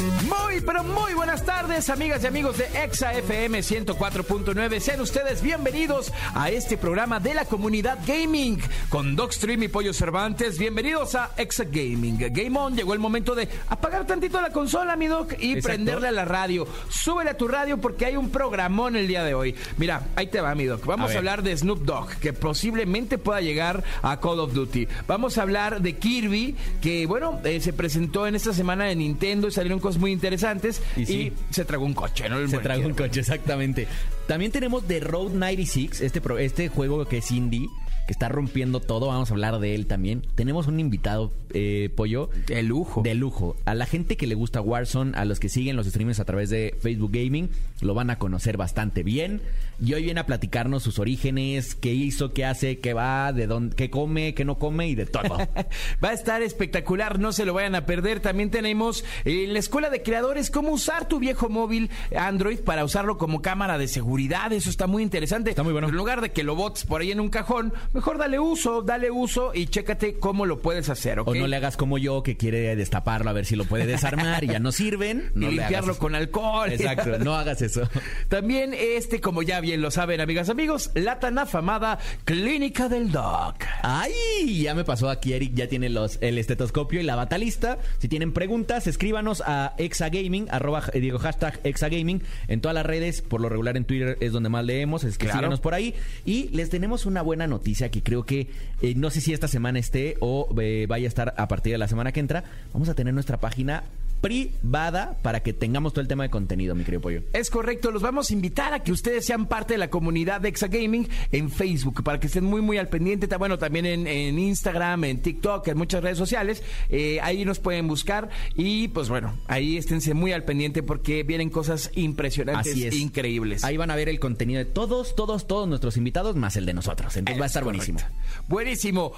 Muy, pero muy buenas tardes, amigas y amigos de Exa FM 104.9. Sean ustedes bienvenidos a este programa de la comunidad gaming con Dogstream y Pollo Cervantes. Bienvenidos a Exa Gaming. Game On, llegó el momento de apagar tantito la consola, mi Doc, y Exacto. prenderle a la radio. Súbele a tu radio porque hay un programón el día de hoy. Mira, ahí te va, mi Doc. Vamos a, hablar de Snoop Dogg, que posiblemente pueda llegar a Call of Duty. Vamos a hablar de Kirby, que bueno, eh, se presentó en esta semana de Nintendo y salieron muy interesantes. Y, Y sí. se tragó un coche, ¿no? El Se trajo un coche, exactamente. También tenemos The Road 96, este, pro- este juego que es indie, que está rompiendo todo. Vamos a hablar de él también. Tenemos un invitado, eh, Pollo. De lujo. De lujo. A la gente que le gusta Warzone, a los que siguen los streamers a través de Facebook Gaming, lo van a conocer bastante bien. Y hoy viene a platicarnos sus orígenes, qué hizo, qué hace, qué va, de dónde, qué come, qué no come y de todo. Va a estar espectacular, no se lo vayan a perder. También tenemos eh, la escuela de creadores, cómo usar tu viejo móvil Android para usarlo como cámara de seguridad. Eso está muy interesante. Está muy bueno. En lugar de que lo botes por ahí en un cajón, mejor dale uso, dale uso y chécate cómo lo puedes hacer. O no le hagas como yo, que quiere destaparlo a ver si lo puede desarmar y ya no sirven. y No le limpiarlo con alcohol. Exacto, no hagas eso. También este, como ya bien lo saben, amigas, amigos, la tan afamada Clínica del Doc. ¡Ay! Ya me pasó aquí, Eric. Ya tiene los, el estetoscopio y la bata lista. Si tienen preguntas, escríbanos a exagaming, arroba, eh, digo, hashtag exagaming en todas las redes. Por lo regular en Twitter es donde más leemos. Es que Claro. síganos por ahí. Y les tenemos una buena noticia que creo que eh, no sé si esta semana esté o eh, vaya a estar a partir de la semana que entra. Vamos a tener nuestra página privada para que tengamos todo el tema de contenido, mi querido pollo. Es correcto, los vamos a invitar a que ustedes sean parte de la comunidad de Exagaming en Facebook, para que estén muy, muy al pendiente. Bueno, también en, en Instagram, en TikTok, en muchas redes sociales. Eh, ahí nos pueden buscar y, pues bueno, ahí esténse muy al pendiente porque vienen cosas impresionantes, Así es. increíbles. Ahí van a ver el contenido de todos, todos, todos nuestros invitados, más el de nosotros. Entonces va a Es estar correcto. buenísimo. Buenísimo.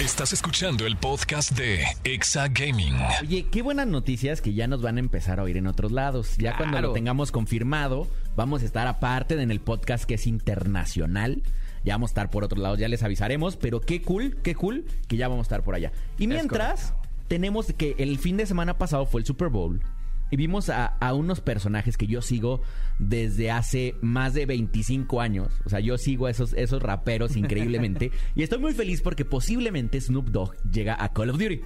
Estás escuchando el podcast de Exa Gaming. Oye, qué buenas noticias que ya nos van a empezar a oír en otros lados. Ya cuando lo tengamos confirmado, vamos a estar aparte en el podcast que es internacional. Ya vamos a estar por otros lados, ya les avisaremos, pero qué cool, qué cool que ya vamos a estar por allá. Y mientras, tenemos que el fin de semana pasado fue el Super Bowl. Y vimos a, a unos personajes que yo sigo desde hace más de 25 años. O sea, yo sigo a esos, esos raperos increíblemente. y estoy muy feliz porque posiblemente Snoop Dogg llega a Call of Duty.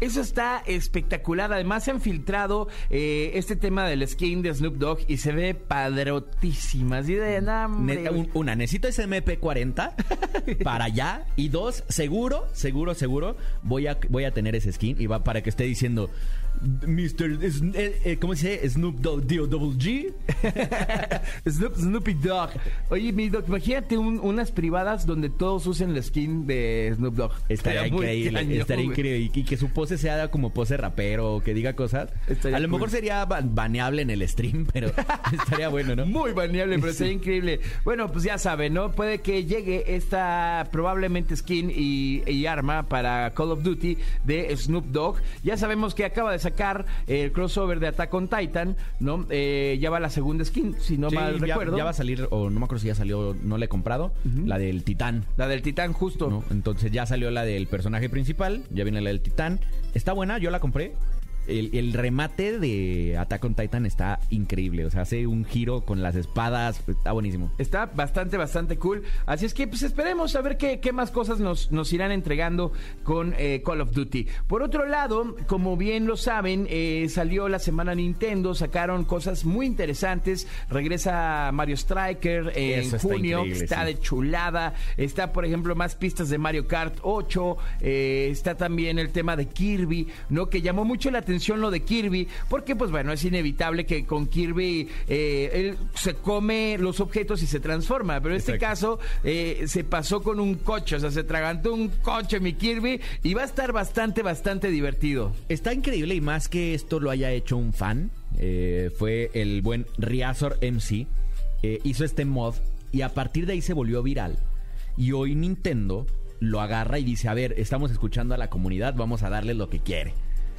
Eso está espectacular. Además, se han filtrado eh, este tema del skin de Snoop Dogg y se ve padrotísima. Así de, "No, hombre". Ne- un- una, necesito ese MP40 para allá. Y dos, seguro, seguro, seguro, voy a, voy a tener ese skin. Y va para que esté diciendo, Mr. Eh, eh, ¿Cómo se dice? Snoop Dogg, Double G. Snoop, Snoopy Dogg. Oye, mi Dog, imagínate un- unas privadas donde todos usen la skin de Snoop Dogg. Estaría increíble, cañón, estaría increíble. Y, y que su pose sea como pose rapero o que diga cosas. Estaría a lo cool. mejor sería ba- baneable en el stream, pero estaría bueno, ¿no? Muy baneable, pero Sí. sería increíble. Bueno, pues ya saben, ¿no? Puede que llegue esta probablemente skin y, y arma para Call of Duty de Snoop Dogg. Ya sabemos que acaba de sacar el crossover de Attack on Titan, ¿no? Eh, ya va la segunda skin, si no Sí, mal ya, recuerdo. ya va a salir, o no me acuerdo si ya salió, no la he comprado, la del Titán. La del Titán, justo. ¿no? Entonces ya salió la del personaje principal, ya viene la del titán. Está buena, yo la compré. El, el remate de Attack on Titan está increíble. O sea, hace un giro con las espadas. Está buenísimo. Está bastante, bastante cool. Así es que pues esperemos a ver qué, qué más cosas nos, nos irán entregando con eh, Call of Duty. Por otro lado, como bien lo saben, eh, salió la semana Nintendo, sacaron cosas muy interesantes. Regresa Mario Striker en Eso está junio, está sí. de chulada. Está, por ejemplo, más pistas de Mario Kart 8. eh, está también el tema de Kirby, ¿no? Que llamó mucho la atención lo de Kirby, porque pues bueno, es inevitable que con Kirby eh, él se come los objetos y se transforma, pero en este caso eh, se pasó con un coche, o sea, se atragantó un coche mi Kirby y va a estar bastante, bastante divertido. Está increíble y más que esto lo haya hecho un fan. eh, fue el buen Riazor MC, hizo este mod y a partir de ahí se volvió viral. Y hoy Nintendo lo agarra y dice, a ver, estamos escuchando a la comunidad, vamos a darle lo que quiere.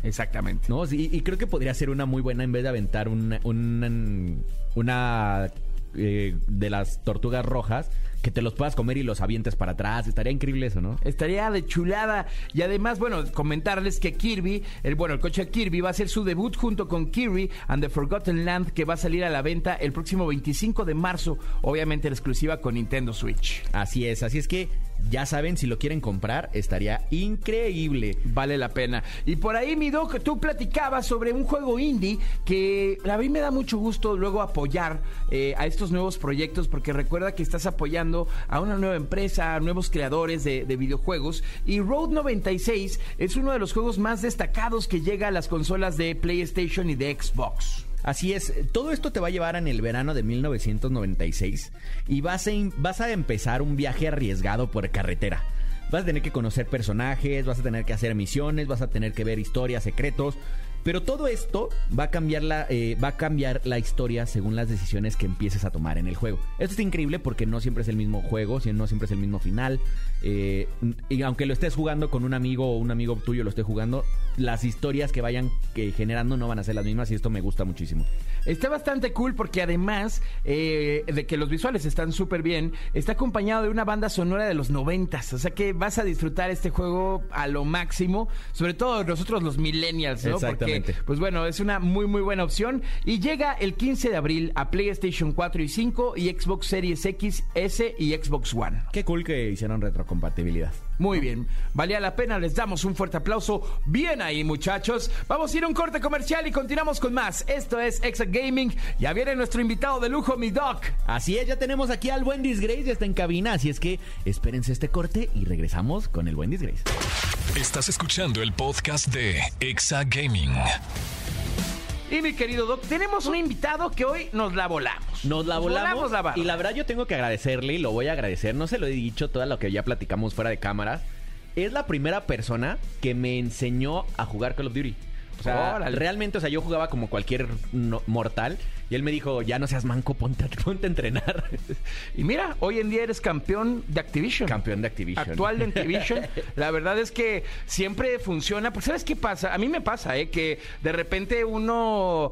Exactamente. ¿No? Sí, y creo que podría ser una muy buena en vez de aventar una, una, una eh, de las tortugas rojas que te los puedas comer y los avientes para atrás. Estaría increíble eso, ¿no? Estaría de chulada. Y además, bueno, comentarles que Kirby, el bueno, el coche Kirby va a hacer su debut junto con Kirby and the Forgotten Land, que va a salir a la venta el próximo 25 de marzo, obviamente la exclusiva con Nintendo Switch. Así es, así es que ya saben, si lo quieren comprar, estaría increíble. Vale la pena. Y por ahí, mi doc, tú platicabas sobre un juego indie que a mí me da mucho gusto luego apoyar eh, a estos nuevos proyectos, porque recuerda que estás apoyando a una nueva empresa, a nuevos creadores de, de videojuegos. Y Road 96 es uno de los juegos más destacados que llega a las consolas de PlayStation y de Xbox. Así es, todo esto te va a llevar en el verano de 1996 y vas a, vas a empezar un viaje arriesgado por carretera. Vas a tener que conocer personajes, vas a tener que hacer misiones, vas a tener que ver historias, secretos, pero todo esto va a cambiar la, eh, va a cambiar la historia según las decisiones que empieces a tomar en el juego. Esto es increíble porque no siempre es el mismo juego, no siempre es el mismo final. Eh, y aunque lo estés jugando con un amigo o un amigo tuyo lo esté jugando, las historias que vayan generando no van a ser las mismas y esto me gusta muchísimo. Está bastante cool porque además eh, de que los visuales están súper bien, está acompañado de una banda sonora de los noventas. O sea que vas a disfrutar este juego a lo máximo, sobre todo nosotros los millennials, ¿no? Porque, pues bueno, es una muy muy buena opción. Y llega el 15 de abril a PlayStation 4 y 5 y Xbox Series X, S y Xbox One. Qué cool que hicieron retrocompatibilidad. Muy bien, valía la pena, les damos un fuerte aplauso. Bien ahí, muchachos. Vamos a ir a un corte comercial y continuamos con más. Esto es Exa Gaming. Ya viene nuestro invitado de lujo, mi doc. Así es, ya tenemos aquí al buen Disgrace, ya está en cabina, así es que espérense este corte y regresamos con el buen Disgrace. Estás escuchando el podcast de Exa Gaming. Y mi querido Doc, tenemos un invitado que hoy nos la volamos. Nos la volamos. y la verdad yo tengo que agradecerle y lo voy a agradecer. No se lo he dicho todo lo que ya platicamos fuera de cámaras. Es la primera persona que me enseñó a jugar Call of Duty. O sea, realmente, o sea, yo jugaba como cualquier mortal y él me dijo, ya no seas manco, ponte, ponte a entrenar. y mira, hoy en día eres campeón de Activision. Campeón de Activision. Actual de Activision. La verdad es que siempre funciona. Porque ¿sabes qué pasa? A mí me pasa, ¿eh? Que de repente uno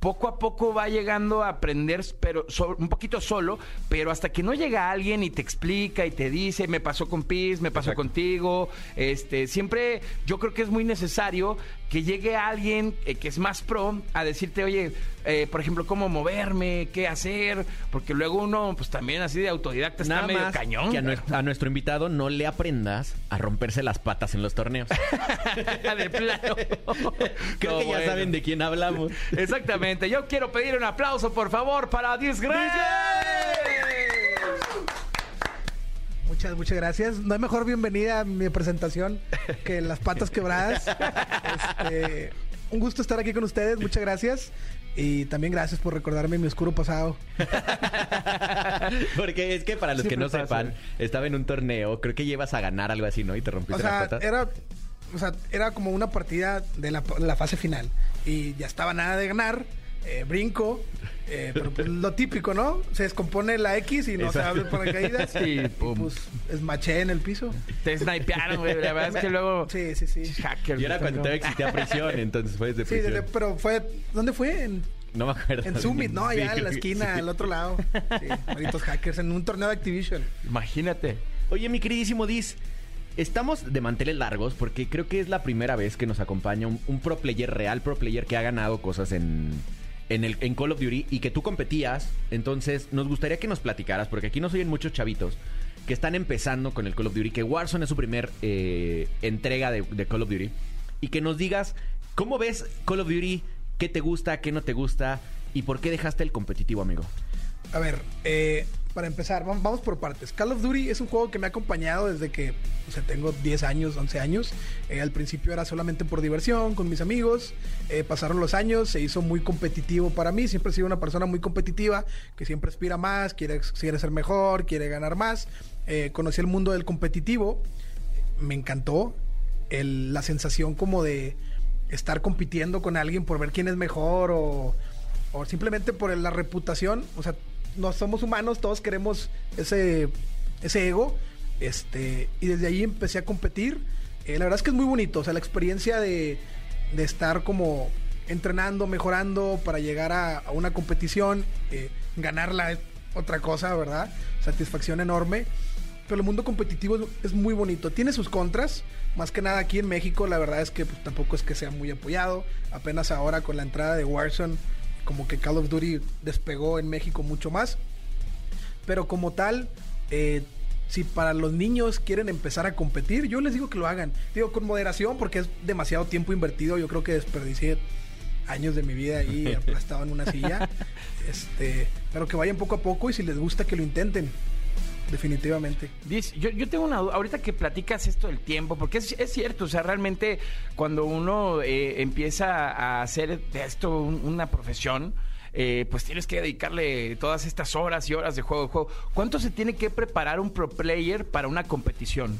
poco a poco va llegando a aprender, pero un poquito solo, pero hasta que no llega alguien y te explica y te dice, me pasó con Piz, me pasó contigo, este, siempre yo creo que es muy necesario que llegue alguien eh, que es más pro a decirte, oye, eh, por ejemplo, cómo moverme, qué hacer, porque luego uno, pues también así de autodidacta está medio cañón. Que a nuestro, invitado no le aprendas a romperse las patas en los torneos. de plano. Creo que ya saben de quién hablamos. Exactamente. Yo quiero pedir un aplauso, por favor, para Disgrace. Muchas, muchas gracias. No hay mejor bienvenida a mi presentación que las patas quebradas. Este, un gusto estar aquí con ustedes. Muchas gracias. Y también gracias por recordarme mi oscuro pasado. Porque es que para los que no sepan, estaba en un torneo, creo que llevas a ganar algo así, ¿no? Y te rompiste las patas. Era, o sea, era como una partida de la, la fase final. Y ya estaba nada de ganar. Eh, brinco, eh, pero pues, lo típico, ¿no? Se descompone la X y no se abre paracaídas. y, y pues esmaché en el piso. Te snipearon, güey. La verdad es que luego. Sí, sí, sí. Hacker. Y era cuando todavía existía presión, entonces fue desde prisión. Sí, pero fue. ¿Dónde fue? En, no me acuerdo. En Summit, ¿no? Allá en la esquina, al otro lado. Sí, malditos hackers en un torneo de Activision. Imagínate. Oye, mi queridísimo Diz. Estamos de manteles largos porque creo que es la primera vez que nos acompaña un pro player real, pro player que ha ganado cosas en, en, el, en Call of Duty y que tú competías. Entonces, nos gustaría que nos platicaras, porque aquí nos oyen muchos chavitos que están empezando con el Call of Duty, que Warzone es su primer eh, entrega de, Call of Duty, y que nos digas cómo ves Call of Duty, qué te gusta, qué no te gusta y por qué dejaste el competitivo, amigo. A ver, eh, para empezar, vamos por partes. Call of Duty es un juego que me ha acompañado desde que o sea, tengo 10 años, 11 años. Eh, al principio era solamente por diversión, con mis amigos. Eh, pasaron los años, se hizo muy competitivo para mí. Siempre he sido una persona muy competitiva, que siempre aspira más, quiere, quiere ser mejor, quiere ganar más. Eh, conocí el mundo del competitivo, me encantó. la sensación como de estar compitiendo con alguien por ver quién es mejor o o simplemente por la reputación, o sea, no somos humanos, todos queremos ese, ese ego, este, y desde ahí empecé a competir. Eh, la verdad es que es muy bonito, o sea, la experiencia de, de estar como entrenando, mejorando para llegar a, una competición, eh, ganarla es otra cosa, ¿verdad? Satisfacción enorme. Pero el mundo competitivo es, es muy bonito. Tiene sus contras, más que nada aquí en México, la verdad es que pues, tampoco es que sea muy apoyado. Apenas ahora con la entrada de Warzone, como que Call of Duty despegó en México mucho más. Pero como tal, eh, si para los niños quieren empezar a competir, yo les digo que lo hagan. Digo con moderación porque es demasiado tiempo invertido. Yo creo que desperdicié años de mi vida ahí aplastado en una silla. Este, pero que vayan poco a poco y si les gusta que lo intenten. Definitivamente. Yo, yo tengo una duda, ahorita que platicas esto del tiempo, porque es, es cierto, o sea, realmente cuando uno eh, empieza a hacer de esto un- una profesión, eh, pues tienes que dedicarle todas estas horas y horas de juego de juego. ¿Cuánto se tiene que preparar un pro player para una competición?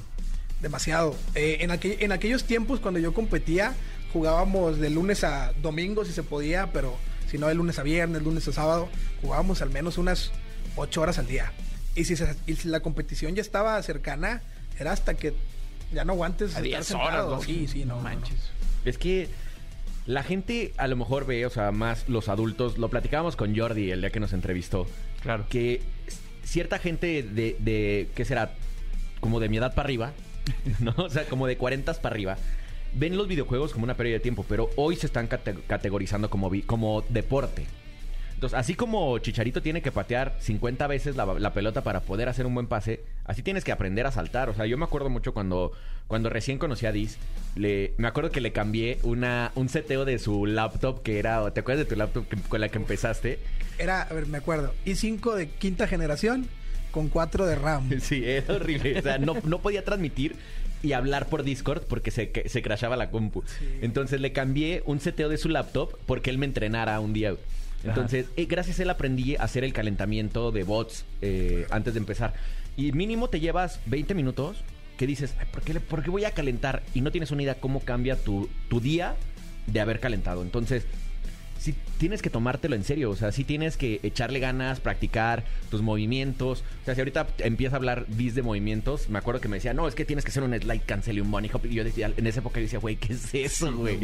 Demasiado. Eh, en, en aquellos tiempos cuando yo competía, jugábamos de lunes a domingo si se podía, pero si no de lunes a viernes, lunes a sábado, jugábamos al menos unas ocho horas al día. Y si, se- y si la competición ya estaba cercana, era hasta que ya no aguantes A estar 10 sentado. horas, ¿no? Sí, sí, no, no, no. manches. Es que la gente a lo mejor ve, o sea, más los adultos, lo platicábamos con Jordi el día que nos entrevistó, Claro. que cierta gente de, de ¿qué será? Como de mi edad para arriba, ¿no? O sea, como de 40 para arriba, ven los videojuegos como una pérdida de tiempo, pero hoy se están cate- categorizando como, como deporte. Entonces, así como Chicharito tiene que patear 50 veces la, la pelota para poder hacer un buen pase, así tienes que aprender a saltar. O sea, yo me acuerdo mucho cuando, cuando recién conocí a Diz, le, me acuerdo que le cambié una, un seteo de su laptop que era, ¿te acuerdas de tu laptop que- con la que empezaste? Era, a ver, me acuerdo, i5 de quinta generación con 4 de RAM. Sí, era horrible. O sea, no, no podía transmitir y hablar por Discord porque se, se crashaba la compu. Entonces le cambié un seteo de su laptop porque él me entrenara un día. Entonces, eh, gracias a él aprendí a hacer el calentamiento de bots eh, antes de empezar. Y mínimo te llevas 20 minutos que dices, "Ay, ¿por qué, le- por qué voy a calentar? Y no tienes una idea cómo cambia tu, tu día de haber calentado. Entonces, sí tienes que tomártelo en serio, o sea, sí tienes que echarle ganas, practicar tus movimientos. O sea, si ahorita empieza a hablar Diz de movimientos, me acuerdo que me decía, no, es que tienes que hacer un slide cancel y un bunny hop. Y yo decía, en esa época yo decía, güey, ¿qué es eso, güey?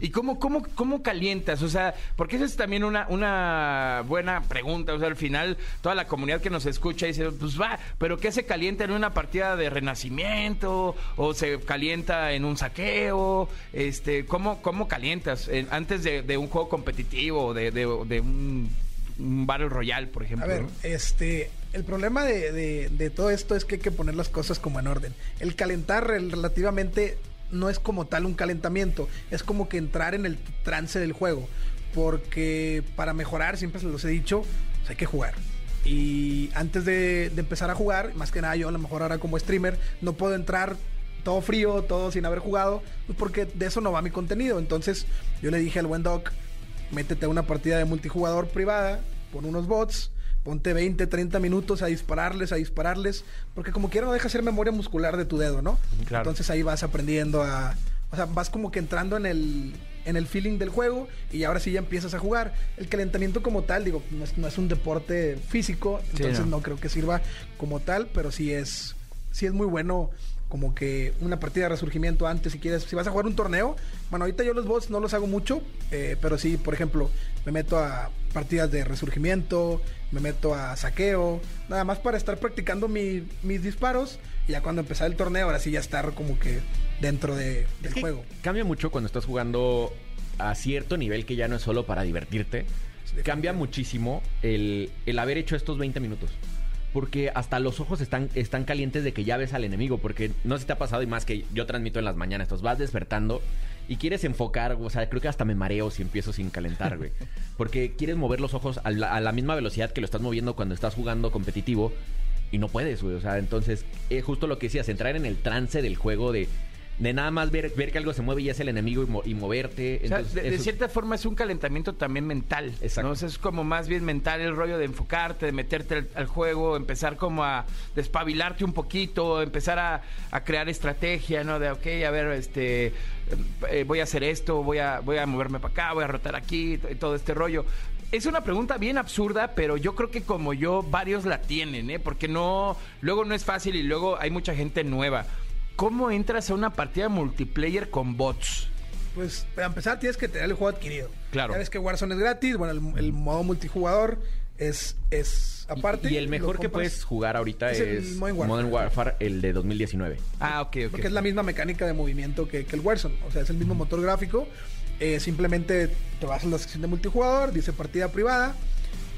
¿Y cómo, cómo, cómo calientas? O sea, porque esa es también una, una buena pregunta. O sea, al final, toda la comunidad que nos escucha dice, pues va, pero ¿qué se calienta en una partida de renacimiento? ¿O se calienta en un saqueo? Este, ¿Cómo, cómo calientas? En- antes de, de un juego competitivo o de, de, de un, un Battle Royale, por ejemplo. A ver, ¿no? este, el problema de, de- de todo esto es que hay que poner las cosas como en orden. El calentar rel- relativamente no es como tal un calentamiento, es como que entrar en el trance del juego. Porque para mejorar, siempre se los he dicho, pues hay que jugar. Y antes de, empezar a jugar, más que nada yo a lo mejor ahora como streamer, no puedo entrar todo frío, todo sin haber jugado, pues porque de eso no va mi contenido. Entonces yo le dije al buen Doc, métete a una partida de multijugador privada, pon unos bots, ponte 20, 30 minutos a dispararles, a dispararles, porque como quiera no deja ser memoria muscular de tu dedo, ¿no? Claro. Entonces ahí vas aprendiendo a... O sea, vas como que entrando en el, en el feeling del juego y ahora sí ya empiezas a jugar. El calentamiento como tal, digo, no es, no es un deporte físico, Sí, entonces no. no. creo que sirva como tal, pero sí es, sí es muy bueno como que una partida de resurgimiento antes si quieres, si vas a jugar un torneo, bueno, ahorita yo los bots no los hago mucho, eh, pero sí, por ejemplo, me meto a partidas de resurgimiento, me meto a saqueo, nada más para estar practicando mi- mis disparos y ya cuando empezar el torneo, ahora sí ya estar como que dentro de, del Es que juego. Cambia mucho cuando estás jugando a cierto nivel que ya no es solo para divertirte. Cambia muchísimo el, el haber hecho estos 20 minutos. Porque hasta los ojos están, están calientes de que ya ves al enemigo. Porque no sé si te ha pasado y más que yo transmito en las mañanas. Entonces vas despertando y quieres enfocar. O sea, creo que hasta me mareo si empiezo sin calentar, güey. Porque quieres mover los ojos a la, a la misma velocidad que lo estás moviendo cuando estás jugando competitivo. Y no puedes, güey. O sea, entonces, eh, justo lo que decías, entrar en el trance del juego de de nada más ver, ver que algo se mueve y es el enemigo y, mo- y moverte. O sea, Entonces, de, cierta forma es un calentamiento también mental. Exacto. ¿no? O sea, es como más bien mental el rollo de enfocarte, de meterte al, al juego, empezar como a despabilarte un poquito, empezar a, a crear estrategia, ¿no? De, ok, a ver, este, eh, voy a hacer esto, voy a, voy a moverme para acá, voy a rotar aquí, y todo este rollo. Es una pregunta bien absurda, pero yo creo que como yo, varios la tienen, ¿eh? Porque no, luego no es fácil y luego hay mucha gente nueva. ¿Cómo entras a una partida multiplayer con bots? Pues para empezar tienes que tener el juego adquirido. Claro. Ya ves que Warzone es gratis, bueno, el, el modo multijugador es, es aparte. y, el mejor que puedes jugar ahorita Es Modern Warfare. Modern Warfare, el de 2019. Ah, ok, ok. Porque es la misma mecánica de movimiento que, que el Warzone. O sea, es el mismo motor gráfico. Eh, simplemente te vas a la sección de multijugador, dice partida privada.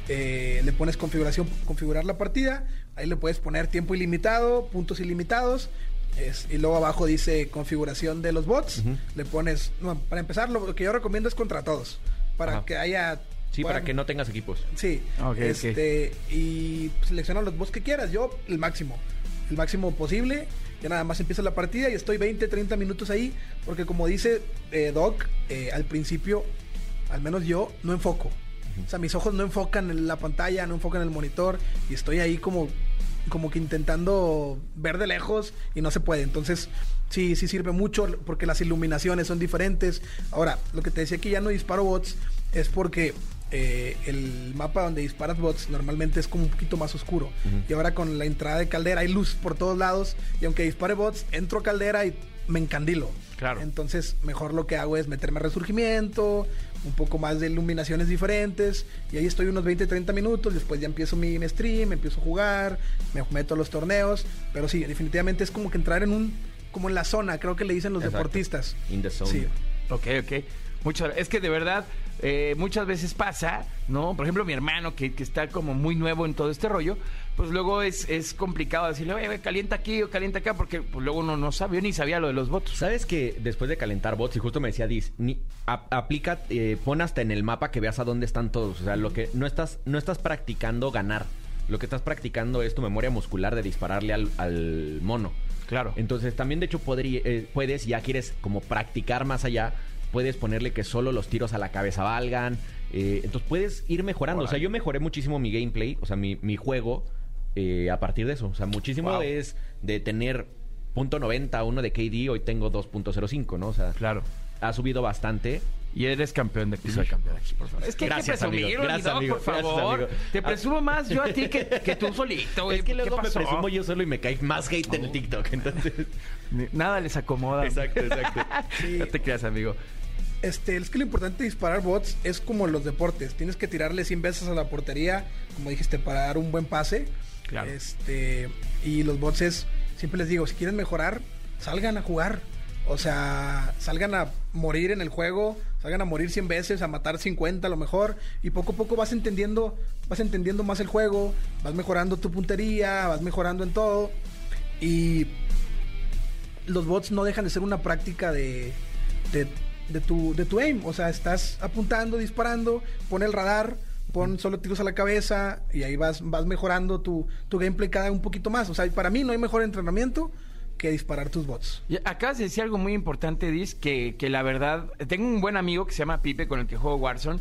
eh, le pones configuración, configurar la partida. Ahí le puedes poner tiempo ilimitado, puntos ilimitados. Es- y luego abajo dice configuración de los bots. Le pones, no, para empezar, lo que yo recomiendo es contra todos. Para Ajá. que haya. Sí, para que no tengas equipos. Sí. Este, Y selecciona los bots que quieras. Yo, el máximo. El máximo posible. Ya nada más empieza la partida y estoy 20, 30 minutos ahí. Porque como dice eh, Doc, eh, al principio, al menos yo, no enfoco. O sea, mis ojos no enfocan en la pantalla, no enfocan en el monitor. Y estoy ahí como, como que intentando ver de lejos y no se puede. Entonces, sí, sí sirve mucho porque las iluminaciones son diferentes. Ahora, lo que te decía que ya no disparo bots es porque eh, el mapa donde disparas bots normalmente es como un poquito más oscuro. Y ahora con la entrada de caldera hay luz por todos lados. Y aunque dispare bots, entro a caldera y me encandilo. Claro. Entonces, mejor lo que hago es meterme a resurgimiento, un poco más de iluminaciones diferentes. Y ahí estoy unos 20, 30 minutos. Después ya empiezo mi mi stream, empiezo a jugar, me meto a los torneos. Pero sí, definitivamente es como que entrar en un. como en la zona, creo que le dicen los Exacto. deportistas. In the zone. Sí. Ok, ok. Mucho, es que de verdad, eh, muchas veces pasa, ¿no? Por ejemplo, mi hermano, que, que está como muy nuevo en todo este rollo, pues luego es, es complicado decirle, oye, calienta aquí o calienta acá, porque pues, luego uno no sabe, yo ni sabía lo de los votos. ¿Sabes que después de calentar bots, y justo me decía Diz, ni, a- aplica, eh, pon hasta en el mapa que veas a dónde están todos. O sea, lo que no estás, no estás practicando ganar. Lo que estás practicando es tu memoria muscular de dispararle al, al mono. Claro. Entonces, también de hecho podría, eh, puedes, ya quieres como practicar más allá, puedes ponerle que solo los tiros a la cabeza valgan. eh, entonces puedes ir mejorando. O sea, yo mejoré muchísimo mi gameplay, o sea, mi, mi juego eh, a partir de eso. O sea, muchísimo Wow. es de tener punto .90 uno de KD, hoy tengo 2.05, ¿no? O sea, Claro. ha subido bastante. Y eres campeón de aquí. Soy campeón de aquí, por favor. Es que Gracias, hay que amigo. presumirlo, Gracias, amigo. por Gracias, favor. amigo. Te Ah. presumo más yo a ti que, que tú solito, güey. es que ¿Qué luego me pasó? presumo yo solo y me cae más hate en el TikTok. Entonces, Nada les acomoda. exacto, exacto. Sí. No te creas, amigo. Este, es que lo importante de disparar bots es como los deportes. Tienes que tirarle 100 veces a la portería, como dijiste, para dar un buen pase. Claro. Este, y los bots es, siempre les digo, si quieren mejorar, salgan a jugar. O sea, salgan a morir en el juego, salgan a morir 100 veces, a matar 50 a lo mejor, y poco a poco vas entendiendo, vas entendiendo más el juego, vas mejorando tu puntería, vas mejorando en todo. Y los bots no dejan de ser una práctica de, de, de tu, de tu aim. O sea, estás apuntando, disparando, pon el radar, pon solo tiros a la cabeza y ahí vas, vas mejorando tu, tu gameplay cada un poquito más. O sea, para mí no hay mejor entrenamiento que disparar tus bots. Y acabas de decir algo muy importante, Dis, que, que la verdad, tengo un buen amigo que se llama Pipe con el que juego Warzone,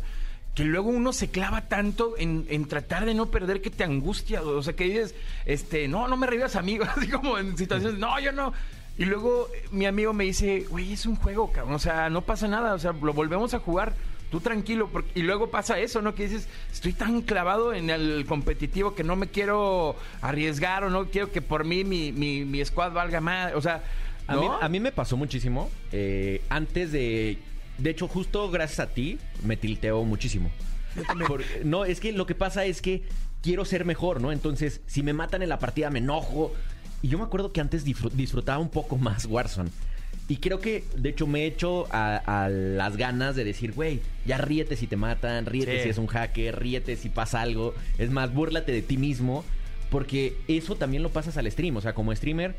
que luego uno se clava tanto en, en tratar de no perder que te angustia, o sea, que dices, este, no, no me revivas amigo, así como en situaciones, no, yo no. Y luego eh, mi amigo me dice, güey, es un juego, cabrón, o sea, no pasa nada, o sea, lo volvemos a jugar. Tú tranquilo, porque, y luego pasa eso, ¿no? Que dices, estoy tan clavado en el competitivo que no me quiero arriesgar o no quiero que por mí mi, mi, mi squad valga más. O sea, A, mí, a mí me pasó muchísimo. eh, antes de. De hecho, justo gracias a ti, me tilteo muchísimo. Por- no, es que lo que pasa es que quiero ser mejor, ¿no? Entonces, si me matan en la partida, me enojo. Y yo me acuerdo que antes disfr- disfrutaba un poco más Warzone. Y creo que, de hecho, me he hecho a, a las ganas de decir, güey, ya ríete si te matan, ríete Sí. si es un hacker, ríete si pasa algo. Es más, búrlate de ti mismo. Porque eso también lo pasas al stream. O sea, como streamer,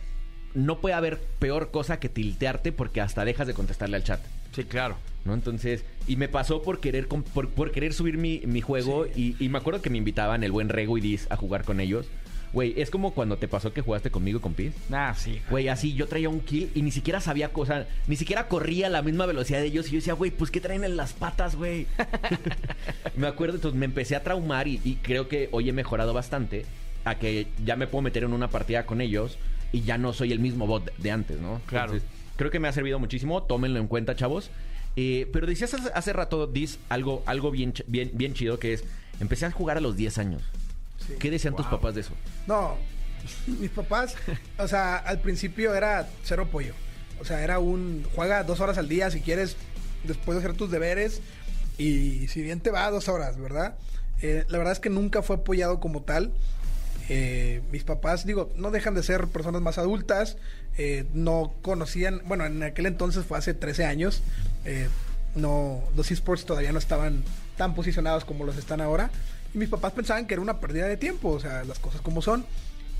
no puede haber peor cosa que tiltearte porque hasta dejas de contestarle al chat. Sí, claro. ¿no? Entonces, y me pasó por querer por, por querer subir mi, mi juego y, y me acuerdo que me invitaban el buen Rego y Diz a jugar con ellos. Güey, es como cuando te pasó que jugaste conmigo con Piz. Ah, sí. Güey, así yo traía un kill y ni siquiera sabía cosa, ni siquiera corría a la misma velocidad de ellos. Y yo decía, güey, pues ¿qué traen en las patas, güey? me acuerdo, entonces me empecé a traumar y, y creo que hoy he mejorado bastante a que ya me puedo meter en una partida con ellos y ya no soy el mismo bot de antes, ¿no? Claro. Entonces, creo que me ha servido muchísimo, tómenlo en cuenta, chavos. Eh, pero decías hace, hace rato, Dis, algo, algo bien, bien, bien chido que es, empecé a jugar a los 10 años. Sí. ¿Qué decían tus papás de eso? No, mis papás, o sea, al principio era cero apoyo. O sea, era un juega dos horas al día si quieres, después de hacer tus deberes. Y si bien te va dos horas, ¿verdad? Eh, la verdad es que nunca fue apoyado como tal. Eh, mis papás, digo, no dejan de ser personas más adultas. eh, no conocían, bueno, en aquel entonces fue hace 13 años. eh, no, los esports todavía no estaban tan posicionados como los están ahora. Y mis papás pensaban que era una pérdida de tiempo, o sea, las cosas como son.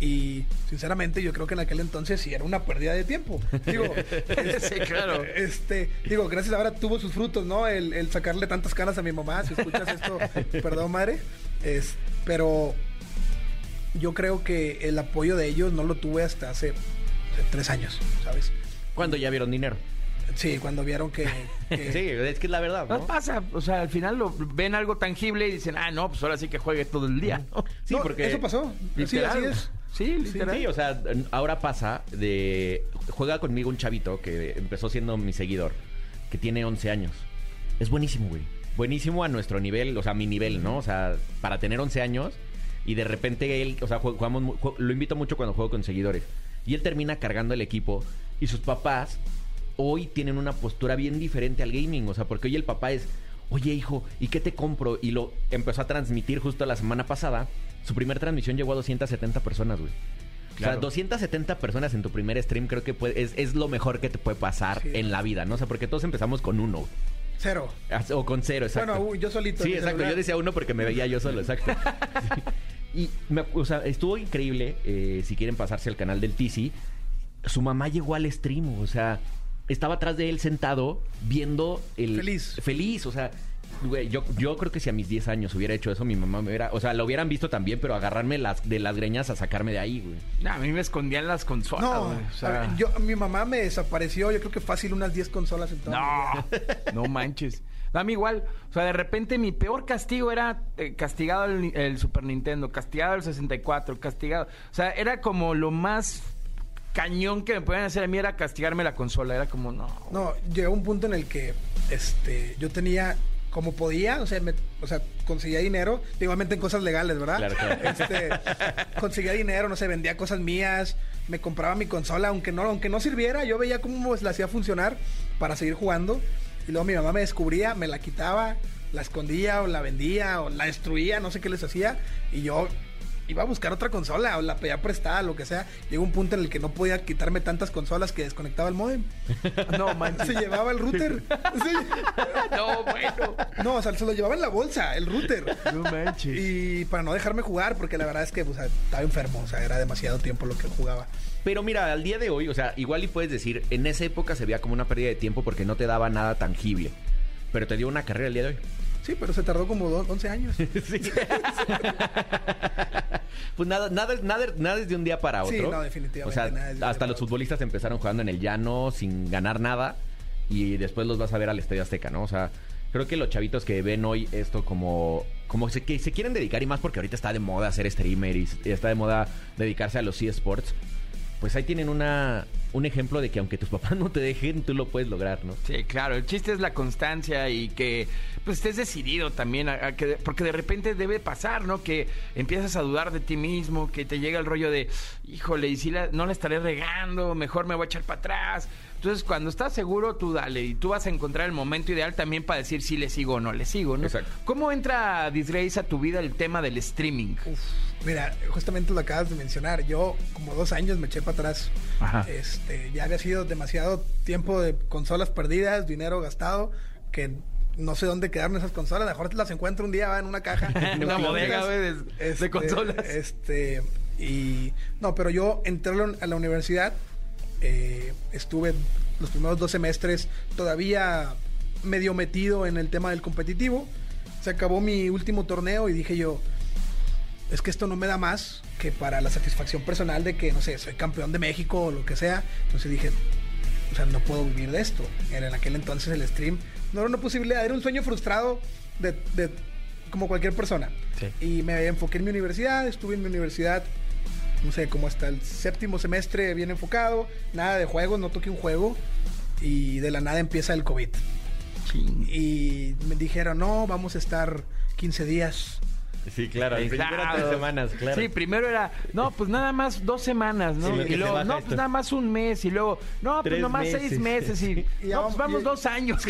Y sinceramente yo creo que en aquel entonces sí era una pérdida de tiempo. Digo, Sí, claro. Este, digo, gracias ahora tuvo sus frutos, ¿no? El, el sacarle tantas canas a mi mamá. Si escuchas esto, perdón, madre. Es, pero yo creo que el apoyo de ellos no lo tuve hasta hace, hace tres años, ¿sabes? Cuando ya vieron dinero. Sí, cuando vieron que... que- Sí, es que es la verdad, No ¿no? pasa, o sea, al final lo ven algo tangible y dicen, ah, no, pues ahora sí que juegue todo el día. ¿no? Sí, No, porque... Eso pasó. Sí, Literal. así es. Sí, literal. Sí, o sea, ahora pasa de... Juega conmigo un chavito que empezó siendo mi seguidor, que tiene 11 años. Es buenísimo, güey. Buenísimo a nuestro nivel, o sea, a mi nivel, ¿no? O sea, para tener 11 años y de repente él, o sea, jugamos, lo invito mucho cuando juego con seguidores. Y él termina cargando el equipo y sus papás hoy tienen una postura bien diferente al gaming, o sea, porque hoy el papá es, oye hijo, ¿y qué te compro? Y lo empezó a transmitir justo la semana pasada. Su primera transmisión llegó a 270 personas, güey. O sea, Claro. 270 personas en tu primer stream creo que puede- es, es lo mejor que te puede pasar Sí. en la vida, ¿no? O sea, porque todos empezamos con uno. Cero. O con cero, exacto. Bueno, yo solito. Sí, exacto. celular. Yo decía uno porque me veía yo solo, exacto. Sí. Y, me- o sea, estuvo increíble. eh, si quieren pasarse al canal del Tizi, su mamá llegó al stream, o sea, estaba atrás de él sentado viendo el. Feliz. Feliz, o sea. Güey, yo, yo creo que si a mis 10 años hubiera hecho eso, mi mamá me hubiera... O sea, lo hubieran visto también, pero agarrarme las, de las greñas a sacarme de ahí, güey. No, a mí me escondían las consolas, No, güey, o sea, a ver, yo, mi mamá me desapareció, yo creo que fácil unas 10 consolas en. No, no manches. Mí igual. O sea, de repente mi peor castigo era eh, castigado el, el Super Nintendo, castigado el 64, castigado. O sea, era como lo más cañón que me podían hacer a mí era castigarme la consola. Era como, no. No, llegó un punto en el que este, yo tenía como podía, o sea, me- o sea, conseguía dinero, igualmente en cosas legales, ¿verdad? Claro, claro. Este, conseguía dinero, no sé, vendía cosas mías, me compraba mi consola, aunque no, aunque no sirviera, yo veía cómo pues, la hacía funcionar para seguir jugando. Y luego mi mamá me descubría, me la quitaba, la escondía o la vendía o la destruía, no sé qué les hacía. Y yo iba a buscar otra consola o la pedía prestada, lo que sea. Llegó un punto en el que no podía quitarme tantas consolas que desconectaba el modem. No manches. Se llevaba el router. Sí. No, bueno. No, o sea, se lo llevaba en la bolsa, el router. No manches. Y para no dejarme jugar, porque la verdad es que pues, estaba enfermo, o sea, era demasiado tiempo lo que jugaba. Pero mira, al día de hoy, o sea, igual y puedes decir, en esa época se veía como una pérdida de tiempo porque no te daba nada tangible. Pero te dio una carrera el día de hoy. Sí, pero se tardó como do- 11 años. Pues nada, nada, nada, nada es de un día para otro. Sí, no, definitivamente, O sea, nada es de un día hasta los otro. futbolistas empezaron jugando en el llano sin ganar nada y después los vas a ver al Estadio Azteca, ¿no? O sea, creo que los chavitos que ven hoy esto como como se, que se quieren dedicar y más porque ahorita está de moda ser streamer y está de moda dedicarse a los eSports, pues ahí tienen una un ejemplo de que aunque tus papás no te dejen, tú lo puedes lograr, ¿no? Sí, claro, el chiste es la constancia y que pues estés decidido también, a, a que, porque de repente debe pasar, ¿no? Que empiezas a dudar de ti mismo, que te llega el rollo de, híjole, y si la- no la estaré regando, mejor me voy a echar para atrás. Entonces, cuando estás seguro, tú dale y tú vas a encontrar el momento ideal también para decir si le sigo o no le sigo, ¿no? Exacto. ¿Cómo entra, Disgrace, a tu vida el tema del streaming? Uf, mira, justamente lo acabas de mencionar. Yo, como dos años, me eché para atrás. Ajá. Este, ya había sido demasiado tiempo de consolas perdidas, dinero gastado, que no sé dónde quedaron esas consolas. A lo mejor te las encuentro un día va, en una caja. En una bodega, compras. güey, de- de consolas. Este, y no, pero yo entré a la- a la universidad, eh, estuve los primeros dos semestres todavía medio metido en el tema del competitivo. Se acabó mi último torneo y dije yo, es que esto no me da más que para la satisfacción personal de que, no sé, soy campeón de México o lo que sea. Entonces dije, o sea, no puedo vivir de esto. Era en aquel entonces el stream no era una posibilidad, era un sueño frustrado de, de como cualquier persona. Y me enfoqué en mi universidad, estuve en mi universidad, no sé, como hasta el séptimo semestre bien enfocado, nada de juegos, no toqué un juego y de la nada empieza el COVID. Y me dijeron, no, vamos a estar 15 días. Sí, claro, al principio eran tres Exacto. semanas, claro. Sí, primero era, no, pues nada más dos semanas, ¿no? Sí, lo que y luego, se no, esto. pues nada más un mes. Y luego, no, pues nomás meses. seis meses. Y, Y pues vamos- vamos y- dos años.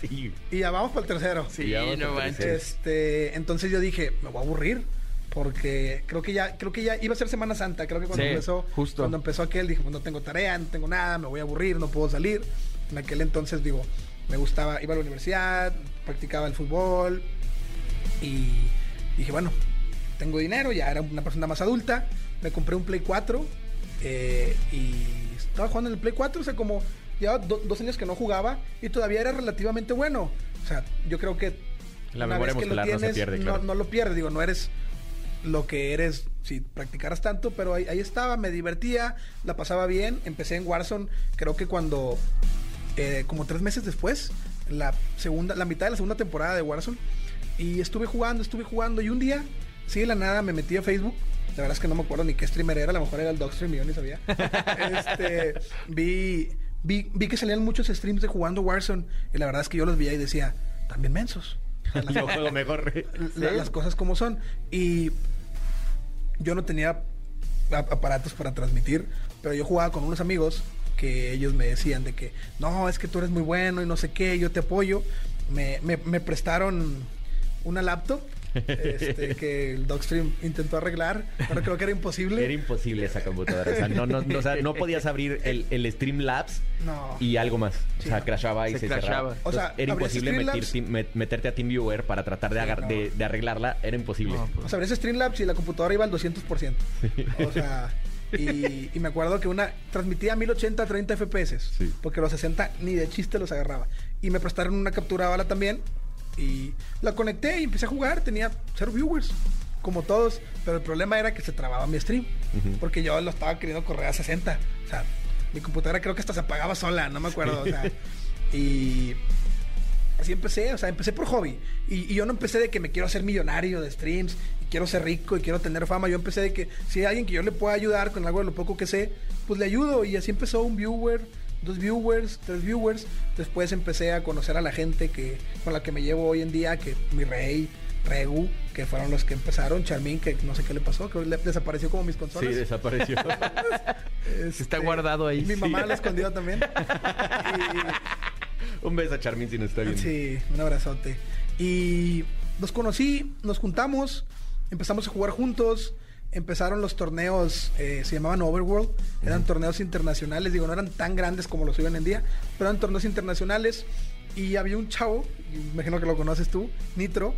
Sí. Y ya vamos para el tercero. Sí, no manches. Este, entonces yo dije, me voy a aburrir. Porque creo que ya, creo que ya iba a ser Semana Santa. Creo que cuando Sí, empezó, justo. cuando empezó aquel, dije, pues no tengo tarea, no tengo nada, me voy a aburrir, no puedo salir. En aquel entonces, digo, me gustaba, iba a la universidad, practicaba el fútbol. Y dije, bueno, tengo dinero, ya era una persona más adulta. Me compré un Play 4. eh, y estaba jugando en el Play 4, o sea, como ya dos años que no jugaba y todavía era relativamente bueno. O sea, yo creo que La una memoria vez que lo muscular no se tienes, pierde, no, claro. no lo pierdes, digo, no eres lo que eres si practicaras tanto, pero ahí, ahí estaba, me divertía, la pasaba bien, empecé en Warzone, creo que cuando, eh, como tres meses después, la segunda, la mitad de la segunda temporada de Warzone, y estuve jugando, estuve jugando, y un día, sí, de la nada, me metí a Facebook, la verdad es que no me acuerdo ni qué streamer era, a lo mejor era el Dogstream, yo ni sabía, este, vi, vi, vi que salían muchos streams de jugando Warzone, y la verdad es que yo los veía y decía, también mensos. Yo juego mejor. la- las cosas como son. Y yo no tenía aparatos para transmitir, pero yo jugaba con unos amigos que ellos me decían de que, no, es que tú eres muy bueno y no sé qué, yo te apoyo. Me, me, me prestaron una laptop este, que el Dogstream intentó arreglar, pero creo que era imposible. Era imposible esa computadora. O sea, no, no, no, o sea, no podías abrir el, el Streamlabs No. y algo más. O sea, Sí. crashaba y Se se, crashaba. cerraba. O sea, Entonces, era imposible met- meterte a TeamViewer para tratar de, agar- no. de, de arreglarla. Era imposible. No, pues. O sea, abrías Streamlabs y la computadora iba al 200%. O sea, y, y me acuerdo que una transmitía a 1080 30 FPS. Sí. Porque los 60 ni de chiste los agarraba. Y me prestaron una captura bala también. Y la conecté y empecé a jugar. Tenía cero viewers. Como todos. Pero el problema era que se trababa mi stream. Porque yo lo estaba queriendo correr a 60. O sea, mi computadora creo que hasta se apagaba sola. No me acuerdo. O sea, y así empecé, o sea, empecé por hobby. Y, y yo no empecé de que me quiero hacer millonario de streams, y quiero ser rico y quiero tener fama. Yo empecé de que si hay alguien que yo le pueda ayudar con algo de lo poco que sé, pues le ayudo. Y así empezó un viewer, dos viewers, tres viewers. Después empecé a conocer a la gente que con la que me llevo hoy en día, que mi rey, Regu, que fueron los que empezaron, Charmín, que no sé qué le pasó, que le desapareció como mis Sí, consolas. desapareció. Este, Está guardado ahí. Mi Sí. mamá lo escondió también. Un beso a Charmin si nos está viendo. Sí, un abrazote. Y nos conocí, nos juntamos, empezamos a jugar juntos. Empezaron los torneos, eh, se llamaban Overworld, eran torneos internacionales, digo, no eran tan grandes como los hoy en día, pero eran torneos internacionales. Y había un chavo, imagino que lo conoces tú, Nitro,